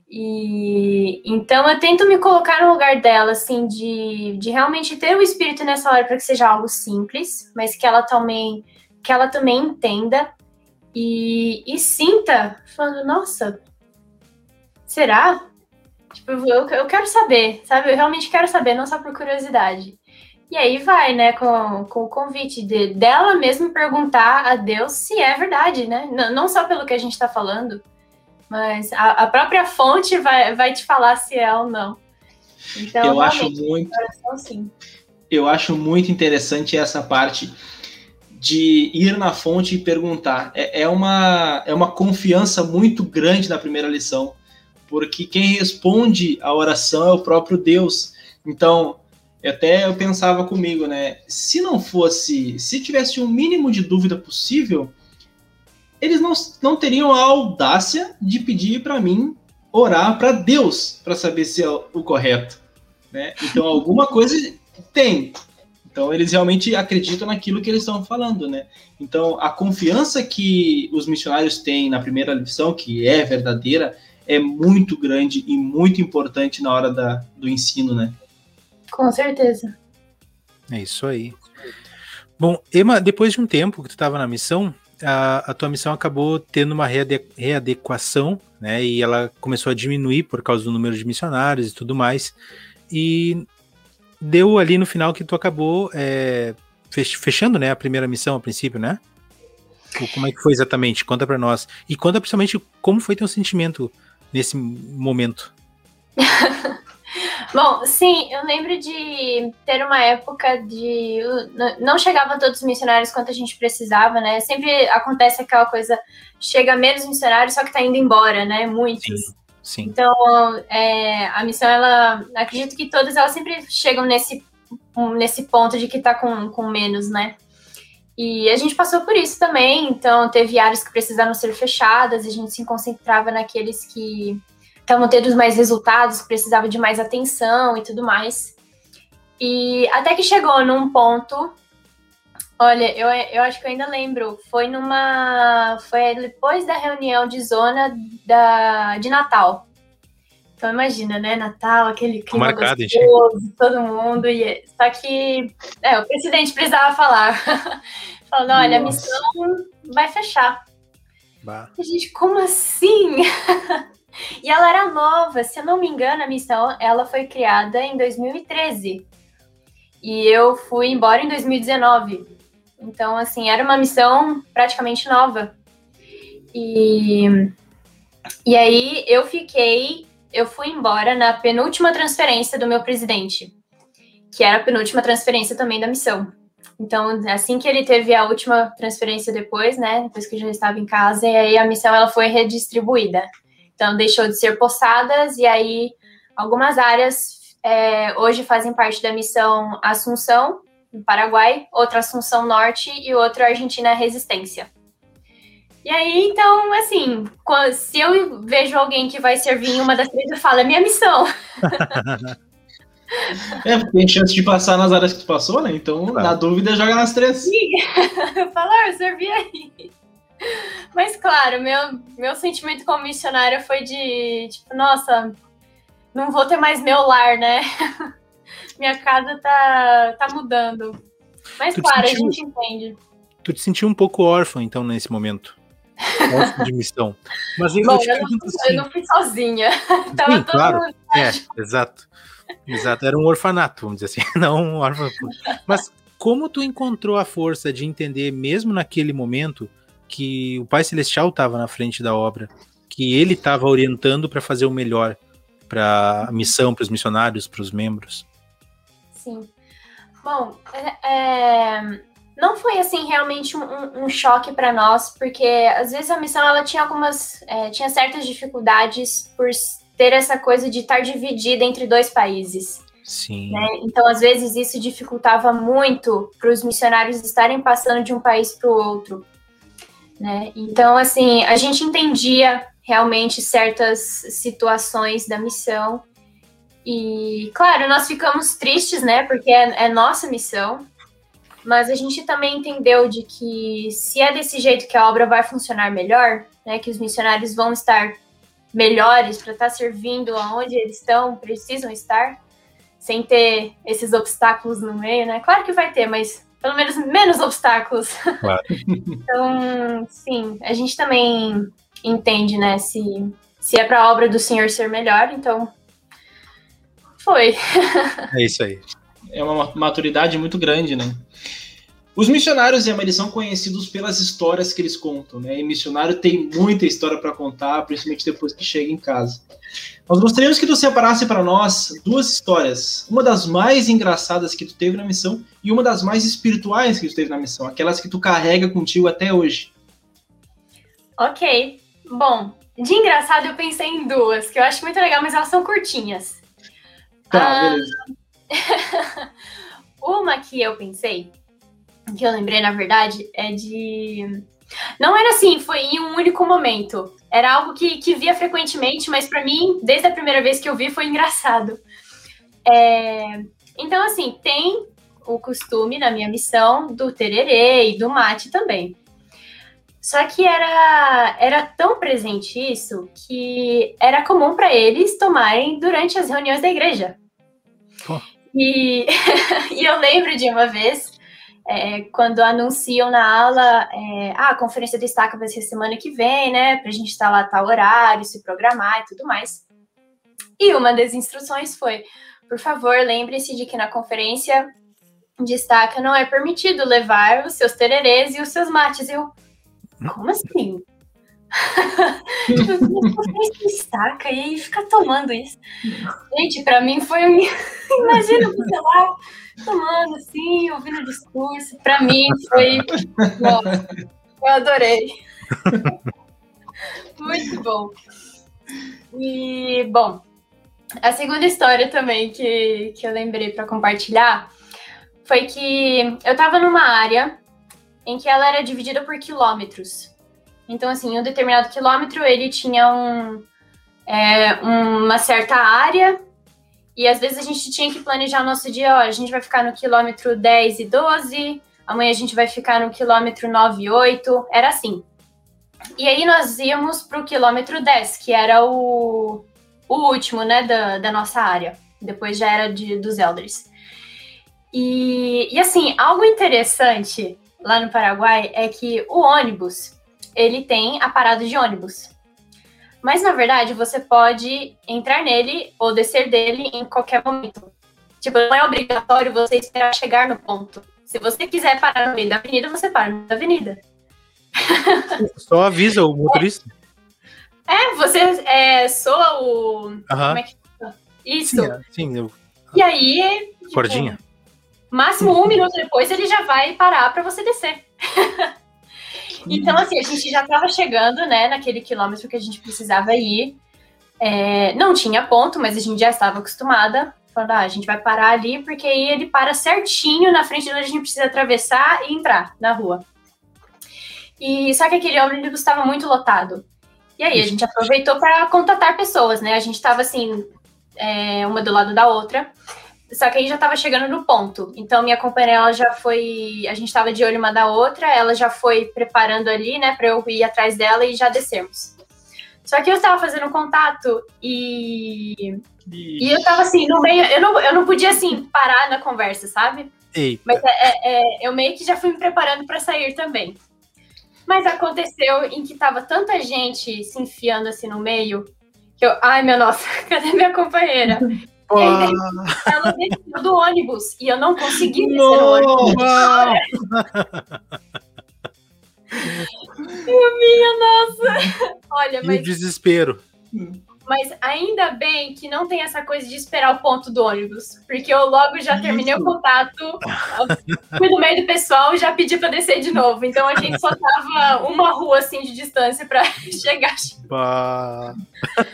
E então eu tento me colocar no lugar dela, assim, de, de realmente ter o espírito nessa hora para que seja algo simples, mas que ela também que ela também entenda e, e sinta, falando, nossa, será? Tipo, eu, eu quero saber, sabe? Eu realmente quero saber, não só por curiosidade. E aí vai, né, com, com o convite de, dela mesmo perguntar a Deus se é verdade, né? Não, não só pelo que a gente está falando, mas a, a, própria fonte vai, vai te falar se é ou não. Então, eu acho muito. Sim. eu acho muito interessante essa parte de ir na fonte e perguntar. É, é, uma, é uma confiança muito grande na primeira lição, porque quem responde a oração é o próprio Deus. Então, até eu pensava comigo, né? Se não fosse, se tivesse um mínimo de dúvida possível, eles não, não teriam a audácia de pedir para mim orar para Deus para saber se é o correto. Né? Então, alguma [laughs] coisa tem. Então, eles realmente acreditam naquilo que eles estão falando, né? Então, a confiança que os missionários têm na primeira lição, que é verdadeira, é muito grande e muito importante na hora da, do ensino, né? Com certeza. É isso aí. Bom, Emma, depois de um tempo que tu estava na missão, a, a, tua missão acabou tendo uma reade, readequação, né? E ela começou a diminuir por causa do número de missionários e tudo mais. E deu ali no final que tu acabou é, fechando, né? A primeira missão a princípio, né? Como é que foi exatamente? Conta para nós. E conta principalmente como foi teu sentimento nesse momento. [laughs] Bom, sim, eu lembro de ter uma época de. Não chegavam todos os missionários quanto a gente precisava, né? Sempre acontece aquela coisa: chega menos missionários, só que tá indo embora, né? Muitos. Sim, sim. Então, é, a missão, ela. Acredito que todas elas sempre chegam nesse, nesse ponto de que tá com, com menos, né? E a gente passou por isso também, então teve áreas que precisaram ser fechadas, a gente se concentrava naqueles que estavam tendo mais resultados, precisava de mais atenção e tudo mais. E até que chegou num ponto. Olha, eu, eu acho que eu ainda lembro. Foi numa. Foi depois da reunião de zona da, de Natal. Então imagina, né? Natal, aquele clima Marcado, gostoso, todo mundo. E, só que é, o presidente precisava falar. [laughs] Falando, olha, Nossa. a missão vai fechar. Bah. A gente, como assim? [laughs] E ela era nova, se eu não me engano, a missão ela foi criada em 2013. E eu fui embora em 2019. Então, assim, era uma missão praticamente nova. E, e aí eu fiquei, eu fui embora na penúltima transferência do meu presidente, que era a penúltima transferência também da missão. Então, assim que ele teve a última transferência depois, né, depois que eu já estava em casa, e aí a missão ela foi redistribuída. Então, deixou de ser poçadas, e aí algumas áreas é, hoje fazem parte da missão Assunção, no Paraguai, outra Assunção Norte e outra Argentina Resistência. E aí, então, assim, se eu vejo alguém que vai servir em uma das três, eu falo, é minha missão. [laughs] É, tem chance de passar nas áreas que tu passou, né? Então, claro. na dúvida, joga nas três. Sim, [laughs] eu falo, ah, eu servi aí. Mas claro, meu, meu sentimento como missionária foi de, tipo, nossa, não vou ter mais meu lar, né? [laughs] Minha casa tá, tá mudando. Mas tu claro, sentiu, a gente entende. Tu te sentiu um pouco órfã, então, nesse momento? Órfã de missão. Mas eu, Bom, eu, não, assim, eu não fui sozinha. [laughs] Tava sim, todo claro. mundo. É, exato. Exato, era um orfanato, vamos dizer assim, [laughs] não um órfão. Mas como tu encontrou a força de entender, mesmo naquele momento, que o Pai Celestial estava na frente da obra, que ele estava orientando para fazer o melhor para a missão, para os missionários, para os membros. Sim. Bom, é, é, não foi assim realmente um, um choque para nós, porque às vezes a missão ela tinha algumas, é, tinha certas dificuldades por ter essa coisa de estar dividida entre dois países. Sim. Né? Então, às vezes, isso dificultava muito para os missionários estarem passando de um país para o outro. Né? Então, assim, a gente entendia realmente certas situações da missão. E, claro, nós ficamos tristes, né? Porque é, é nossa missão. Mas a gente também entendeu de que se é desse jeito que a obra vai funcionar melhor, né? Que os missionários vão estar melhores para estar servindo aonde eles estão, precisam estar, sem ter esses obstáculos no meio, né? Claro que vai ter, mas pelo menos menos obstáculos. [laughs] Claro. então, sim, a gente também entende, né, se, se é para a obra do Senhor ser melhor, então foi. [laughs] É isso aí. É uma maturidade muito grande, né? Os missionários, eles são conhecidos pelas histórias que eles contam, né? E missionário tem muita história para contar, principalmente depois que chega em casa. Nós gostaríamos que tu separasse para nós duas histórias. Uma das mais engraçadas que tu teve na missão e uma das mais espirituais que tu teve na missão. Aquelas que tu carrega contigo até hoje. Ok. Bom, de engraçado eu pensei em duas, que eu acho muito legal, mas elas são curtinhas. Tá, ah, beleza. [laughs] uma que eu pensei que eu lembrei, na verdade, é de. Não era assim, foi em um único momento. Era algo que, que via frequentemente, mas para mim, desde a primeira vez que eu vi, foi engraçado. É... Então, assim, tem o costume na minha missão do tererê e do mate também. Só que era, era tão presente isso que era comum para eles tomarem durante as reuniões da igreja. Oh. E, [laughs] e eu lembro de uma vez é, quando anunciam na aula, é, ah, a conferência destaca vai ser semana que vem, né, para a gente estar lá tal horário, se programar e tudo mais. E uma das instruções foi, por favor, lembre-se de que na conferência destaca não é permitido levar os seus tererês e os seus mates. Eu, como assim? [laughs] destaca e aí fica tomando isso. Gente, para mim foi. [laughs] Imagina você lá tomando assim, ouvindo o discurso. Para mim foi. Nossa, eu adorei. [laughs] Muito bom. E, bom, a segunda história também que, que eu lembrei para compartilhar foi que eu estava numa área em que ela era dividida por quilômetros. Então, assim, um determinado quilômetro ele tinha um, é, uma certa área e às vezes a gente tinha que planejar o nosso dia, ó, a gente vai ficar no quilômetro 10 e 12, amanhã a gente vai ficar no quilômetro 9 e 8, era assim. E aí nós íamos para o quilômetro 10, que era o, o último, né, da, da nossa área. Depois já era de, dos Elders. E, e assim, algo interessante lá no Paraguai é que o ônibus, ele tem a parada de ônibus. Mas na verdade, você pode entrar nele ou descer dele em qualquer momento. Tipo, não é obrigatório você esperar chegar no ponto. Se você quiser parar no meio da avenida, você para no meio da avenida. [laughs] Só avisa o motorista. É, você é, soa o. Uhum. Como é que Isso. Sim, é, sim eu... E aí. Tipo, Cordinha. Máximo um minuto depois ele já vai parar para você descer. [laughs] Então, assim, a gente já estava chegando, né, naquele quilômetro que a gente precisava ir. É, não tinha ponto, mas a gente já estava acostumada. Falando, ah, a gente vai parar ali, porque aí ele para certinho na frente de onde a gente precisa atravessar e entrar na rua. E só que aquele ônibus estava muito lotado. E aí a gente aproveitou para contatar pessoas, né? A gente estava assim, é, uma do lado da outra. Só que aí já tava chegando no ponto. Então, minha companheira, ela já foi. A gente tava de olho uma da outra, ela já foi preparando ali, né, pra eu ir atrás dela e já descermos. Só que eu estava fazendo contato e. E eu tava assim, no meio. Eu não, eu não podia, assim, parar na conversa, sabe? Eita. Mas é, é, é eu meio que já fui me preparando para sair também. Mas aconteceu em que tava tanta gente se enfiando assim no meio que eu. Ai, meu nossa, [laughs] cadê minha companheira? Ela desceu do ônibus e eu não consegui descer no ônibus. [laughs] Minha nossa! Olha, mas. E o desespero. Mas ainda bem que não tem essa coisa de esperar o ponto do ônibus, porque eu logo já terminei Isso. o contato, fui no meio do pessoal e já pedi para descer de novo. Então a gente só tava uma rua assim de distância para [laughs] chegar. Bah.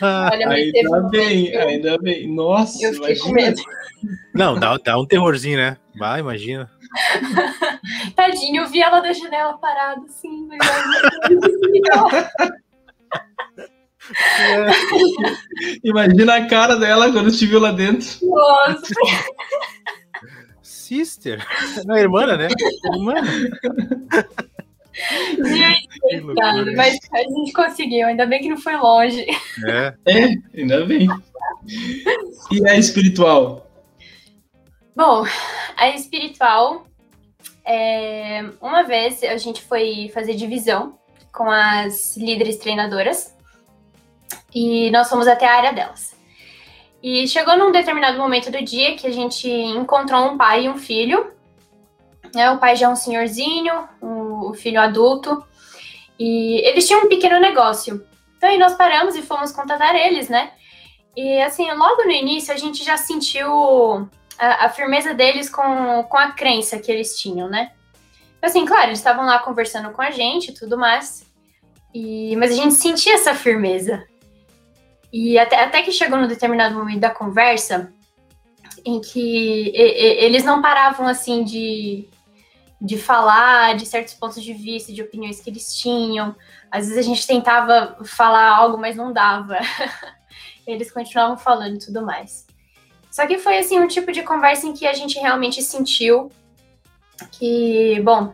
Olha, ainda bem, ainda bem. Nossa, eu fiquei com medo. Não, dá, dá um terrorzinho, né? Vai, imagina. [laughs] Tadinho, eu vi ela da janela parada assim. É. [laughs] Imagina a cara dela quando te viu lá dentro. Nossa. Sister. Não, é irmã, né? Irmã. Gente, cara, mas a gente conseguiu, ainda bem que não foi longe. É, é ainda bem. E a espiritual? Bom, a espiritual, é, uma vez a gente foi fazer divisão com as líderes treinadoras e nós fomos até a área delas. E chegou num determinado momento do dia que a gente encontrou um pai e um filho né? O pai já é um senhorzinho, o, filho adulto, e eles tinham um pequeno negócio. Então aí nós paramos e fomos contatar eles, né? E assim, logo no início a gente já sentiu a, a firmeza deles com, com a crença que eles tinham, né? Assim, claro, eles estavam lá conversando com a gente e tudo mais, e, mas a gente sentia essa firmeza. E até, até que chegou no determinado momento da conversa, em que e, e, eles não paravam assim de, de falar de certos pontos de vista, de opiniões que eles tinham. Às vezes a gente tentava falar algo, mas não dava. [laughs] eles continuavam falando e tudo mais. Só que foi assim um tipo de conversa em que a gente realmente sentiu que, bom,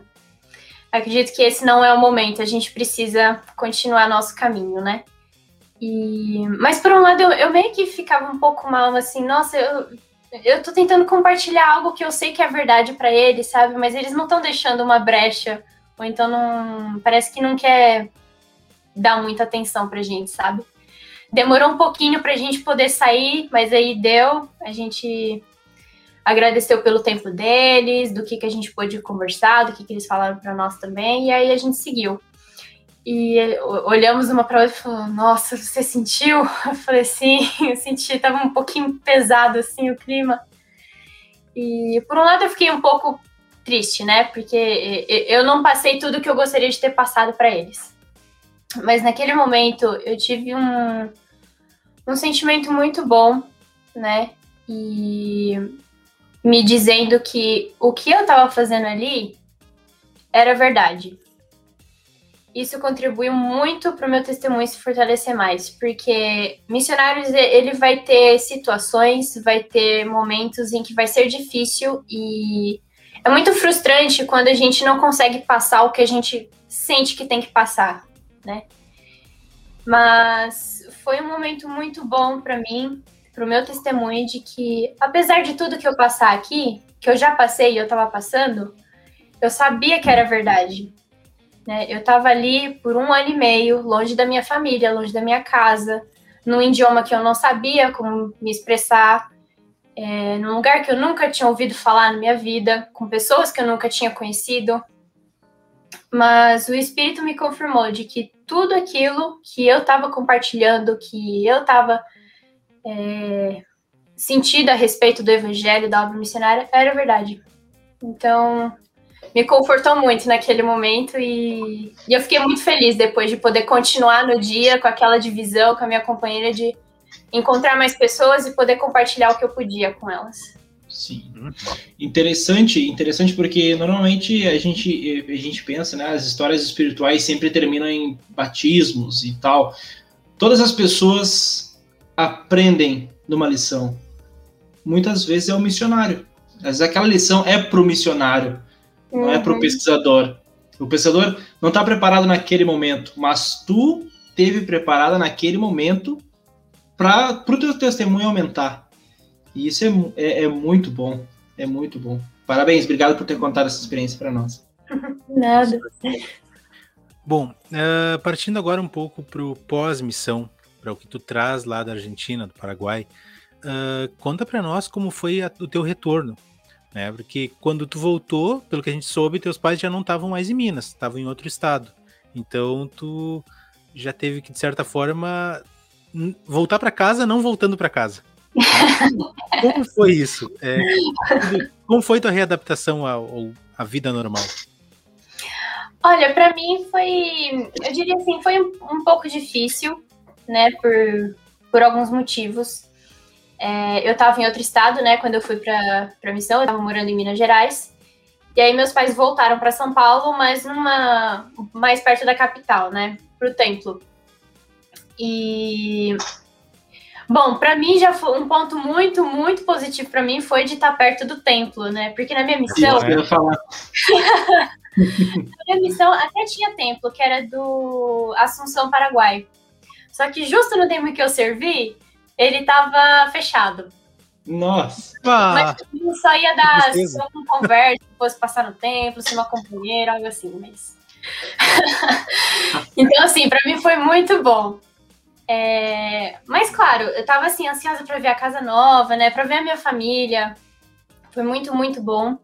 acredito que esse não é o momento, a gente precisa continuar nosso caminho, né? E, mas por um lado eu, eu meio que ficava um pouco mal, assim, nossa, eu, eu tô tentando compartilhar algo que eu sei que é verdade para eles, sabe? Mas eles não estão deixando uma brecha, ou então não. Parece que não quer dar muita atenção pra gente, sabe? Demorou um pouquinho pra gente poder sair, mas aí deu. A gente agradeceu pelo tempo deles, do que, que a gente pôde conversar, do que, que eles falaram para nós também, e aí a gente seguiu. E olhamos uma para outra e falou: Nossa, você sentiu? Eu falei: Sim, [laughs] eu senti, tava um pouquinho pesado assim o clima. E por um lado eu fiquei um pouco triste, né? Porque eu não passei tudo que eu gostaria de ter passado para eles. Mas naquele momento eu tive um, um sentimento muito bom, né? E me dizendo que o que eu estava fazendo ali era verdade isso contribuiu muito para o meu testemunho se fortalecer mais, porque missionários ele vai ter situações, vai ter momentos em que vai ser difícil e é muito frustrante quando a gente não consegue passar o que a gente sente que tem que passar, né? Mas foi um momento muito bom para mim, para o meu testemunho de que apesar de tudo que eu passar aqui, que eu já passei e eu estava passando, eu sabia que era verdade né? Eu estava ali por um ano e meio, longe da minha família, longe da minha casa, num idioma que eu não sabia como me expressar, é, num lugar que eu nunca tinha ouvido falar na minha vida, com pessoas que eu nunca tinha conhecido. Mas o Espírito me confirmou de que tudo aquilo que eu estava compartilhando, que eu estava é, sentindo a respeito do Evangelho, da obra missionária, era verdade. Então, me confortou muito naquele momento e, e, eu fiquei muito feliz depois de poder continuar no dia com aquela divisão com a minha companheira de encontrar mais pessoas e poder compartilhar o que eu podia com elas. Sim. Interessante, interessante porque normalmente a gente, a gente pensa, né, as histórias espirituais sempre terminam em batismos e tal. Todas as pessoas aprendem numa lição. Muitas vezes é o missionário. Vezes aquela lição é para o uhum. não é para o pesquisador. O pesquisador não está preparado naquele momento, mas tu teve preparada naquele momento para o teu testemunho aumentar. E isso é, é, é, muito bom, é muito bom. Parabéns, obrigado por ter contado essa experiência para nós. [laughs] Nada. Bom, uh, partindo agora um pouco para o pós-missão, para o que tu traz lá da Argentina, do Paraguai, uh, conta para nós como foi a, o teu retorno né? Porque quando tu voltou, pelo que a gente soube, teus pais já não estavam mais em Minas, estavam em outro estado. Então tu já teve que de certa forma voltar para casa, não voltando para casa. [laughs] como foi isso? É, como foi tua readaptação ao, à vida normal? Olha, para mim foi, eu diria assim, foi um, um pouco difícil, né, por, por alguns motivos. É, eu estava em outro estado, né, quando eu fui para a missão, eu estava morando em Minas Gerais. E aí meus pais voltaram para São Paulo, mas numa mais perto da capital, né, para o templo. E bom, para mim já foi um ponto muito, muito positivo para mim foi de estar perto do templo, né? Porque na minha missão, eu falar. [laughs] na minha missão até tinha templo, que era do Assunção, Paraguai. Só que justo no tempo que eu servi, ele tava fechado. Nossa! Mas só ia dar só uma conversa, depois passar no templo, ser uma companheira, algo assim, mas. [laughs] então, assim, para mim foi muito bom. É... Mas, claro, eu tava assim, ansiosa para ver a casa nova, né? Para ver a minha família. Foi muito, muito bom.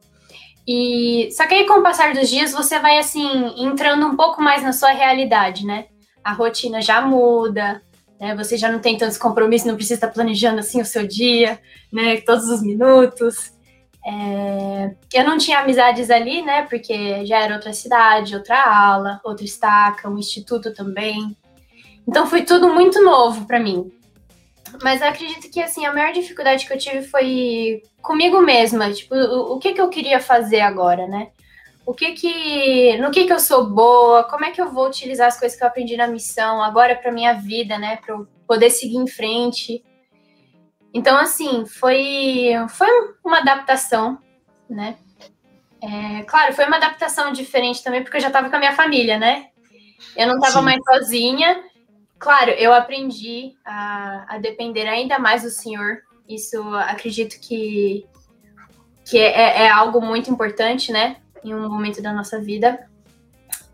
E só que aí com o passar dos dias você vai assim entrando um pouco mais na sua realidade, né? A rotina já muda, né? Você já não tem tantos compromissos, não precisa estar planejando assim o seu dia, né? Todos os minutos. É... Eu não tinha amizades ali, né? Porque já era outra cidade, outra aula, outra estaca, um instituto também. Então foi tudo muito novo para mim. Mas eu acredito que assim a maior dificuldade que eu tive foi comigo mesma, tipo, o, o que que eu queria fazer agora, né? O que que, no que que eu sou boa? Como é que eu vou utilizar as coisas que eu aprendi na missão agora para minha vida, né? Para eu poder seguir em frente. Então, assim, foi, foi uma adaptação, né? É, claro, foi uma adaptação diferente também, porque eu já estava com a minha família, né? Eu não estava mais sozinha. Claro, eu aprendi a, a depender ainda mais do Senhor. Isso acredito que, que é, é algo muito importante, né? Em um momento da nossa vida.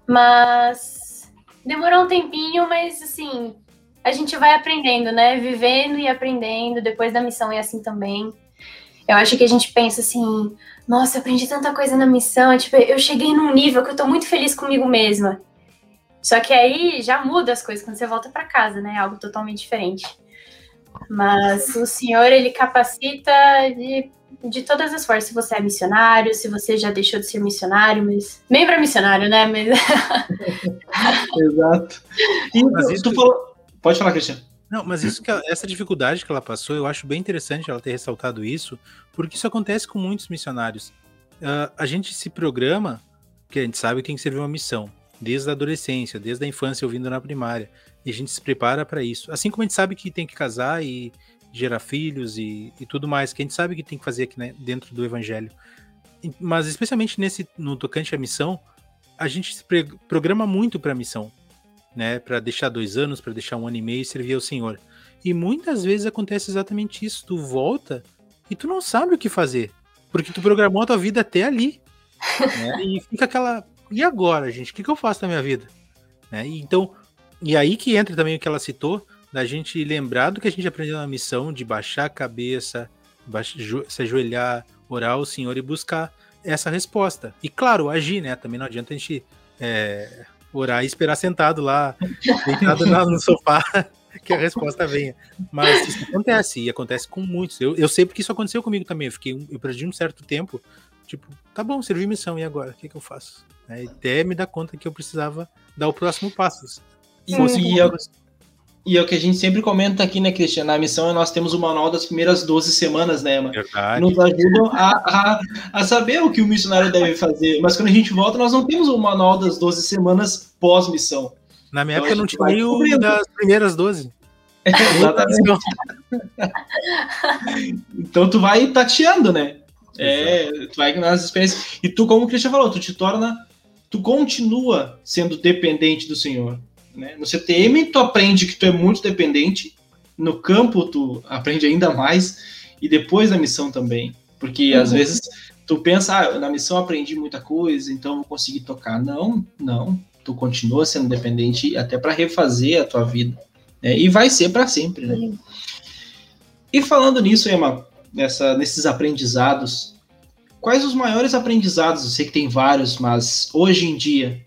Mas demorou um tempinho, mas assim, a gente vai aprendendo, né? Vivendo e aprendendo. Depois da missão é assim também. Eu acho que a gente pensa assim, nossa, aprendi tanta coisa na missão. Tipo, eu cheguei num nível que eu tô muito feliz comigo mesma. Só que aí já muda as coisas quando você volta para casa, né? Algo totalmente diferente. Mas o Senhor, ele capacita de de todas as formas, se você é missionário, se você já deixou de ser missionário, mas. Membro é missionário, né? Mas... [laughs] Exato. E mas isso... tu falou. Pode falar, Cristiano. Não, mas isso que ela, essa dificuldade que ela passou, eu acho bem interessante ela ter ressaltado isso, porque isso acontece com muitos missionários. Uh, a gente se programa, que a gente sabe que tem que servir uma missão, desde a adolescência, desde a infância, ouvindo na primária, e a gente se prepara para isso. Assim como a gente sabe que tem que casar e gerar filhos e, e tudo mais, que a gente sabe que tem que fazer aqui né, dentro do evangelho. Mas especialmente nesse no tocante à missão, a gente se programa muito para a missão, né? Para deixar dois anos, para deixar um ano e meio e servir ao Senhor. E muitas vezes acontece exatamente isso. Tu volta e tu não sabe o que fazer, porque tu programou a tua vida até ali. Né? [laughs] E fica aquela. E agora, gente? O que, que eu faço na minha vida? Né? E, então, e aí que entra também o que ela citou da gente lembrar do que a gente aprendeu na missão, de baixar a cabeça, se ajoelhar, orar ao Senhor e buscar essa resposta. E claro, agir, né? Também não adianta a gente é, orar e esperar sentado lá, [laughs] deitado no sofá, [laughs] que a resposta venha. Mas isso acontece, e acontece com muitos. Eu, eu sei porque isso aconteceu comigo também. Eu, fiquei, eu perdi um certo tempo, tipo, tá bom, servi missão, e agora? O que, que eu faço? É, até me dar conta que eu precisava dar o próximo passo. E, e, eu, e é o que a gente sempre comenta aqui, né, Cristian? Na missão nós temos o manual das primeiras 12 semanas, né, mano? Verdade. Nos ajudam a, a, a, saber o que o missionário deve fazer. Mas quando a gente volta, nós não temos o manual das 12 semanas pós-missão. Na minha então, época não tinha nem o das primeiras 12. É, [laughs] exatamente. então tu vai tateando, né? É, tu vai nas experiências. E tu, como o Cristian falou, tu te torna. Tu continua sendo dependente do Senhor. Né? No CTM, tu aprende que tu é muito dependente, no campo tu aprende ainda mais, e depois da missão também. Porque uhum. às vezes tu pensa, ah, na missão aprendi muita coisa, então vou conseguir tocar. Não, não. Tu continua sendo dependente até para refazer a tua vida. Né? E vai ser para sempre, né? Uhum. E falando nisso, Emma, nessa, nesses aprendizados, quais os maiores aprendizados? Eu sei que tem vários, mas hoje em dia,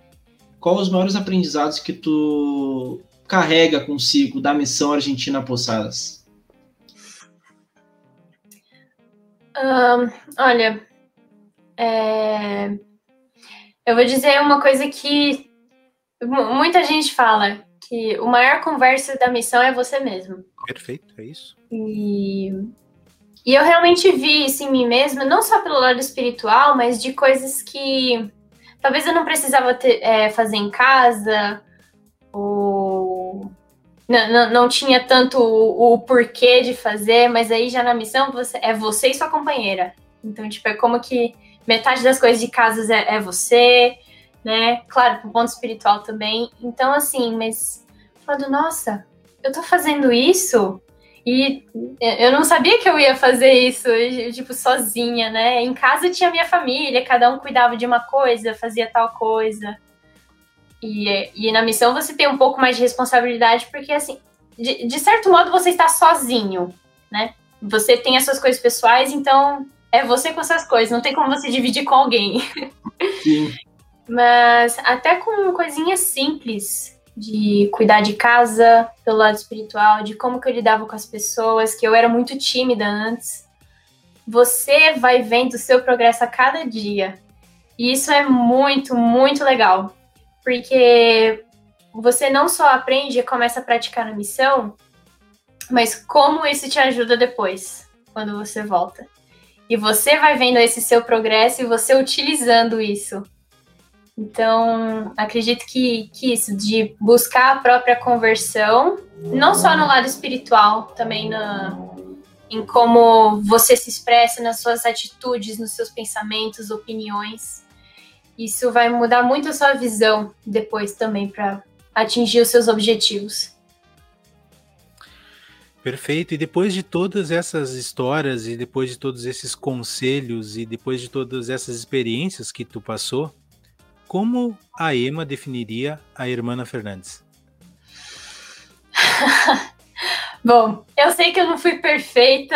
qual os maiores aprendizados que tu carrega consigo da missão Argentina Poçadas? Um, olha, é... eu vou dizer uma coisa que muita gente fala, que o maior conversa da missão é você mesmo. Perfeito, é isso. E, e eu realmente vi isso em mim mesma, não só pelo lado espiritual, mas de coisas que talvez eu não precisava ter, é, fazer em casa, ou não, não, não tinha tanto o, o, porquê de fazer, mas aí já na missão você, é você e sua companheira. Então, tipo, é como que metade das coisas de casa é, é você, né? Claro, pro ponto espiritual também. Então, assim, mas falando, nossa, eu tô fazendo isso e eu não sabia que eu ia fazer isso, tipo, sozinha, né? Em casa tinha minha família, cada um cuidava de uma coisa, fazia tal coisa. E, e na missão você tem um pouco mais de responsabilidade, porque, assim, de, de certo modo você está sozinho, né? Você tem as suas coisas pessoais, então é você com essas coisas, não tem como você dividir com alguém. Sim. [laughs] Mas até com coisinhas simples de cuidar de casa pelo lado espiritual, de como que eu lidava com as pessoas, que eu era muito tímida antes. Você vai vendo o seu progresso a cada dia. E isso é muito, muito legal. Porque você não só aprende e começa a praticar na missão, mas como isso te ajuda depois, quando você volta. E você vai vendo esse seu progresso e você utilizando isso. Então, acredito que, que isso, de buscar a própria conversão, não só no lado espiritual, também na, em como você se expressa nas suas atitudes, nos seus pensamentos, opiniões. Isso vai mudar muito a sua visão depois também para atingir os seus objetivos. Perfeito. E depois de todas essas histórias e depois de todos esses conselhos e depois de todas essas experiências que tu passou, como a Ema definiria a Irmã Fernandes? [laughs] Bom, eu sei que eu não fui perfeita.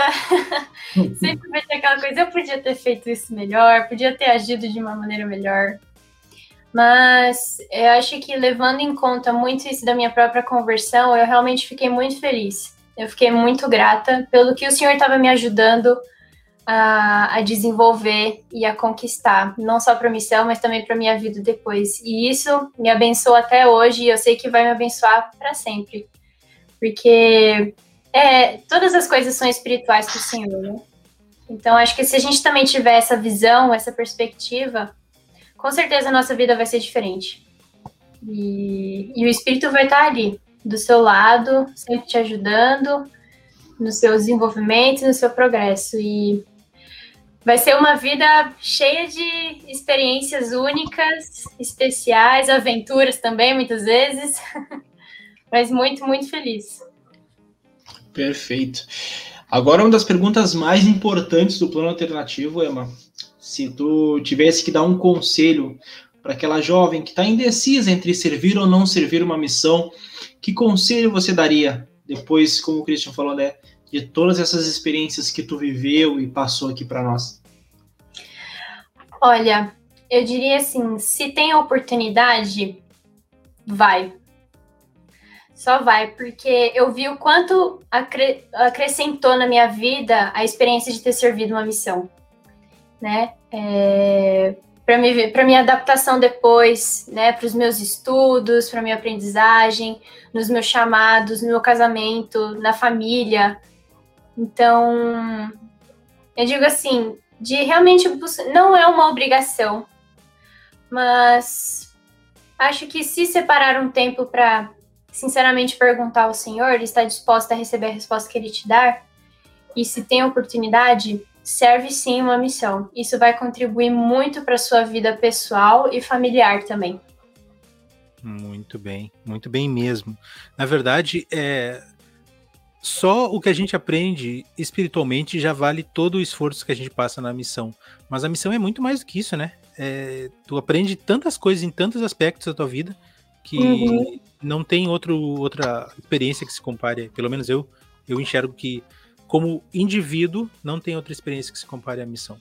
[laughs] Sempre vai ter aquela coisa, eu podia ter feito isso melhor, podia ter agido de uma maneira melhor. Mas eu acho que levando em conta muito isso da minha própria conversão, eu realmente fiquei muito feliz eu fiquei muito grata pelo que o senhor estava me ajudando a, a, desenvolver e a conquistar, não só para missão, mas também para minha vida depois. E isso me abençoa até hoje e eu sei que vai me abençoar para sempre. Porque é, todas as coisas são espirituais para o Senhor, né? Então, acho que se a gente também tiver essa visão, essa perspectiva, com certeza a nossa vida vai ser diferente. E, e o Espírito vai estar ali, do seu lado, sempre te ajudando no seu desenvolvimento, no seu progresso. E vai ser uma vida cheia de experiências únicas, especiais, aventuras também, muitas vezes. [laughs] Mas muito, muito feliz. Perfeito. Agora, uma das perguntas mais importantes do plano alternativo, Emma. Se tu tivesse que dar um conselho para aquela jovem que está indecisa entre servir ou não servir uma missão, que conselho você daria depois, como o Christian falou, né, de todas essas experiências que tu viveu e passou aqui para nós? Olha, eu diria assim, se tem oportunidade, vai. Só vai, porque eu vi o quanto acre acrescentou na minha vida a experiência de ter servido uma missão, né? É, para me para minha adaptação depois, né, para os meus estudos, para minha aprendizagem, nos meus chamados, no meu casamento, na família. Então, eu digo assim, de realmente não é uma obrigação, mas acho que se separar um tempo para sinceramente perguntar ao Senhor, está disposta a receber a resposta que ele te dá, e se tem oportunidade, serve sim uma missão. Isso vai contribuir muito para sua vida pessoal e familiar também. Muito bem, muito bem mesmo. Na verdade, é só o que a gente aprende espiritualmente já vale todo o esforço que a gente passa na missão. Mas a missão é muito mais do que isso, né? É, tu aprende tantas coisas em tantos aspectos da tua vida que uhum. não tem outro, outra experiência que se compare. Pelo menos eu, eu enxergo que como indivíduo, não tem outra experiência que se compare à missão.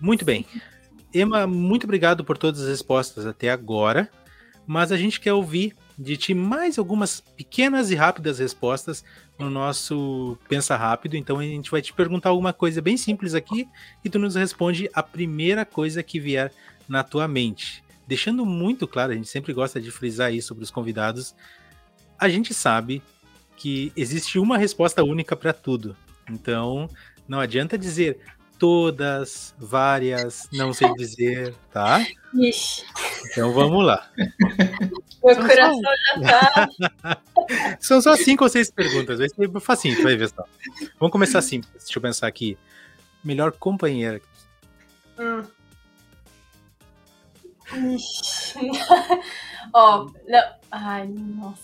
Muito bem. Emma, muito obrigado por todas as respostas até agora, mas a gente quer ouvir de ti mais algumas pequenas e rápidas respostas no nosso Pensa Rápido. Então a gente vai te perguntar alguma coisa bem simples aqui e tu nos responde a primeira coisa que vier na tua mente. Deixando muito claro, a gente sempre gosta de frisar isso para os convidados. A gente sabe que existe uma resposta única para tudo. Então, não adianta dizer todas, várias, não sei dizer, tá? Ixi. Então vamos lá. [laughs] Meu São coração só... já tá. [laughs] São só cinco ou seis perguntas, vai ser facinho, vai ver só. Vamos começar assim, deixa eu pensar aqui. Melhor companheira. Hum. [laughs] Ó, oh, não. Ai, nossa,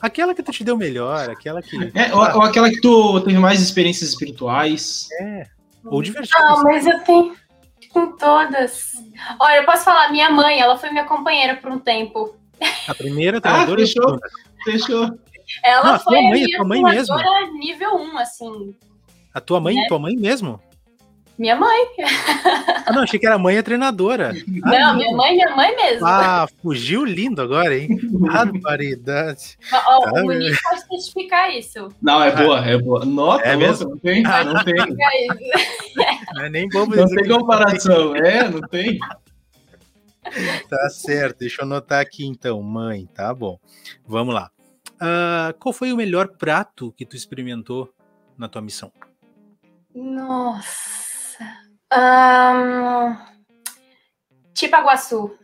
Aquela que tu te deu melhor, aquela que. É, ou, ou, aquela que tu teve mais experiências espirituais. É. Ou divertidas. Ah, mas eu tenho com todas. Olha, eu posso falar, minha mãe, ela foi minha companheira por um tempo. A primeira treinadora? Ah, fechou. Fechou. Ela ah, foi a mãe, minha mãe mesmo. nível 1, assim. A tua mãe, né? tua mãe mesmo? Minha mãe. Ah, não, achei que era mãe a treinadora. Não, ah, minha mãe, minha mãe mesmo. Ah, fugiu lindo agora, hein? Barbaridade. Ó, tá o Muniz pode certificar isso. Não, é boa, é boa. Nota, é mesmo? não tem, ah, não tem. Não é nem bobo Não tem comparação, é, não tem. Tá certo, deixa eu anotar aqui então, mãe, tá bom. Vamos lá. Uh, qual foi o melhor prato que tu experimentou na tua missão? Nossa. Um, Tipaguaçu.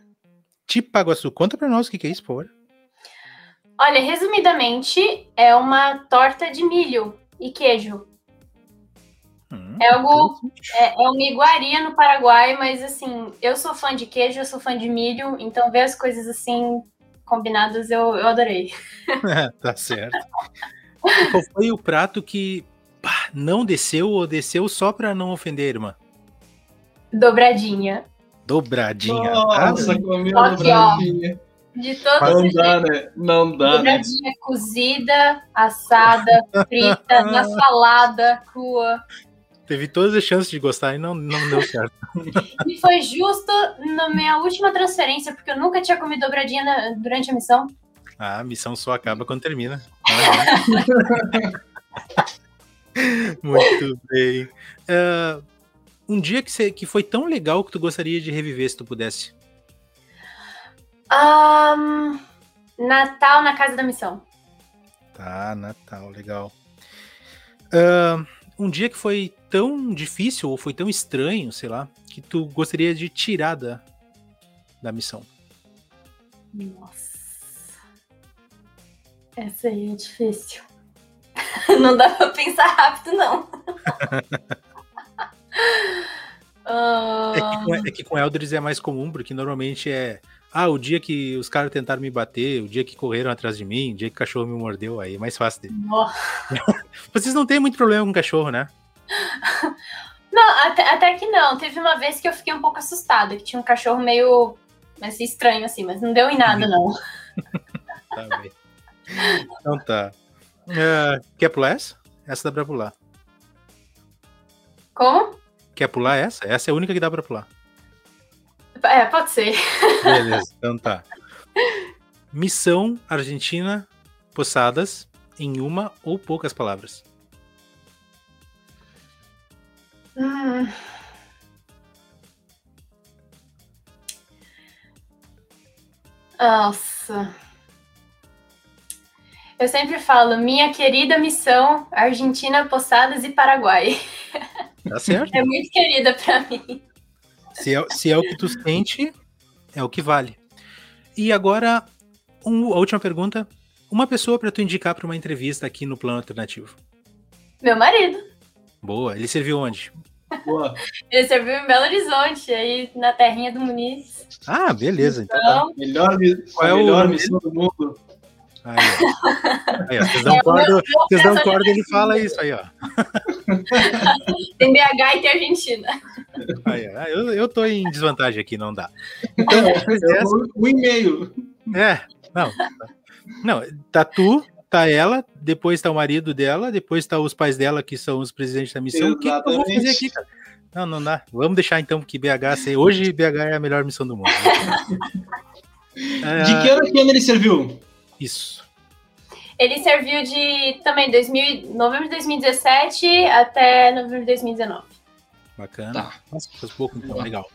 Tipaguaçu. Conta pra nós o que é isso, por Olha, resumidamente, é uma torta de milho e queijo. Hum, é algo. É, é uma iguaria no Paraguai, mas assim, eu sou fã de queijo, eu sou fã de milho, então ver as coisas assim combinadas eu, eu adorei. [laughs] tá certo. Qual foi o prato que pá, não desceu ou desceu só para não ofender, irmã? Dobradinha. Dobradinha. Nossa, ah, comeu dobradinha. De todos Não dá, né? Não dá, Dobradinha né? cozida, assada, [laughs] frita, na salada, crua. Teve todas as chances de gostar e não, não deu certo. [laughs] e foi justo na minha última transferência, porque eu nunca tinha comido dobradinha na, durante a missão. Ah, a missão só acaba quando termina. [laughs] Muito bem. Uh, um dia que, você, que foi tão legal que tu gostaria de reviver se tu pudesse? Um, Natal na Casa da Missão. Tá, Natal, legal. Uh, um dia que foi tão difícil ou foi tão estranho, sei lá, que tu gostaria de tirar da, da missão? Nossa. Essa aí é difícil. [laughs] não dá pra pensar rápido, não. [laughs] Uh... É, que com, é que com Eldris é mais comum, porque normalmente é. Ah, o dia que os caras tentaram me bater, o dia que correram atrás de mim, o dia que o cachorro me mordeu, aí é mais fácil dele. [laughs] Vocês não têm muito problema com cachorro, né? [laughs] Não, até, até, que não. Teve uma vez que eu fiquei um pouco assustada, que tinha um cachorro meio assim, estranho, assim, mas não deu em nada, não. [laughs] tá bem. Então tá. Uh, quer pular essa? Essa dá pra pular. Como? Quer pular essa? Essa é a única que dá pra pular. É, pode ser. [laughs] Beleza, então tá. Missão Argentina Posadas em uma ou poucas palavras. Hum. Nossa. Eu sempre falo, minha querida missão Argentina, Posadas e Paraguai. [laughs] Tá certo. É muito querida para mim. Se é, se é o que tu sente, é o que vale. E agora, um, a última pergunta. Uma pessoa para tu indicar para uma entrevista aqui no Plano Alternativo. Meu marido. Boa. Ele serviu onde? Boa. Ele serviu em Belo Horizonte, aí na terrinha do Muniz. Ah, beleza. Então, tá. então melhor, qual é a melhor missão do mundo. Aí, ó. Aí, ó. Vocês dão é, corda, vocês dão corda ele fala isso aí, ó. Tem BH e tem Argentina. Aí, ó. Eu, eu tô em desvantagem aqui, não dá. Então, é, um e-mail. É, não. Não, tá tu, tá ela, depois tá o marido dela, depois tá os pais dela, que são os presidentes da missão. Exatamente. O que, eu vou fazer aqui, cara? Não, não dá. Vamos deixar então que BH ser. Hoje BH é a melhor missão do mundo. De que ano que ano ele serviu? Isso. Ele serviu de também 2000, novembro de 2017 até novembro de 2019. Bacana. Tá. Nossa, faz pouco então, legal.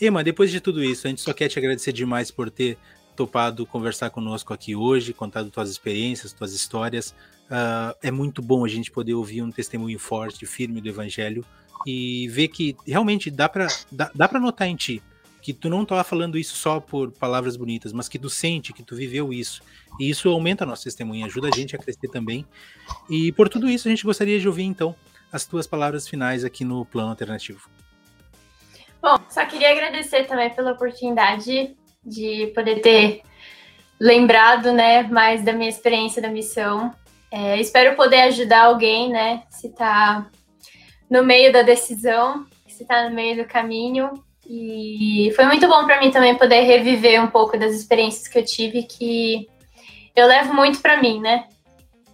Ema, depois de tudo isso, a gente só quer te agradecer demais por ter topado conversar conosco aqui hoje, contado tuas experiências, tuas histórias. Uh, é muito bom a gente poder ouvir um testemunho forte, firme do Evangelho e ver que realmente dá para dá, dá para notar em ti que tu não tá falando isso só por palavras bonitas, mas que tu sente, que tu viveu isso. E isso aumenta a nossa testemunha, ajuda a gente a crescer também. E por tudo isso, a gente gostaria de ouvir, então, as tuas palavras finais aqui no Plano Alternativo. Bom, só queria agradecer também pela oportunidade de poder ter lembrado, né, mais da minha experiência da missão. É, espero poder ajudar alguém, né, se tá no meio da decisão, se tá no meio do caminho, e foi muito bom para mim também poder reviver um pouco das experiências que eu tive que eu levo muito para mim, né?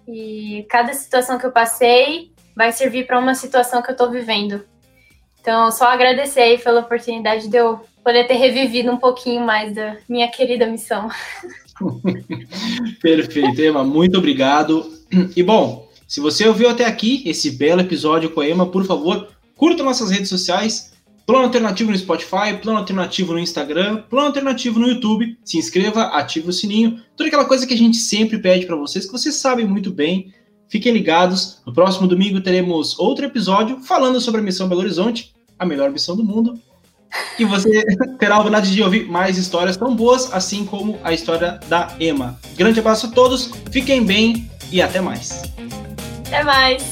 E cada situação que eu passei, vai servir para uma situação que eu estou vivendo. Então, só agradecer aí pela oportunidade de eu poder ter revivido um pouquinho mais da minha querida missão. [laughs] Perfeito, Ema, muito obrigado. E bom, se você ouviu até aqui esse belo episódio com a Ema, por favor, curta nossas redes sociais, Plano Alternativo no Spotify, Plano Alternativo no Instagram, Plano Alternativo no YouTube. Se inscreva, ative o sininho, toda aquela coisa que a gente sempre pede para vocês, que vocês sabem muito bem. Fiquem ligados. No próximo domingo teremos outro episódio falando sobre a missão Belo Horizonte, a melhor missão do mundo. E você [laughs] terá a oportunidade de ouvir mais histórias tão boas, assim como a história da Emma. Grande abraço a todos, fiquem bem e até mais. Até mais.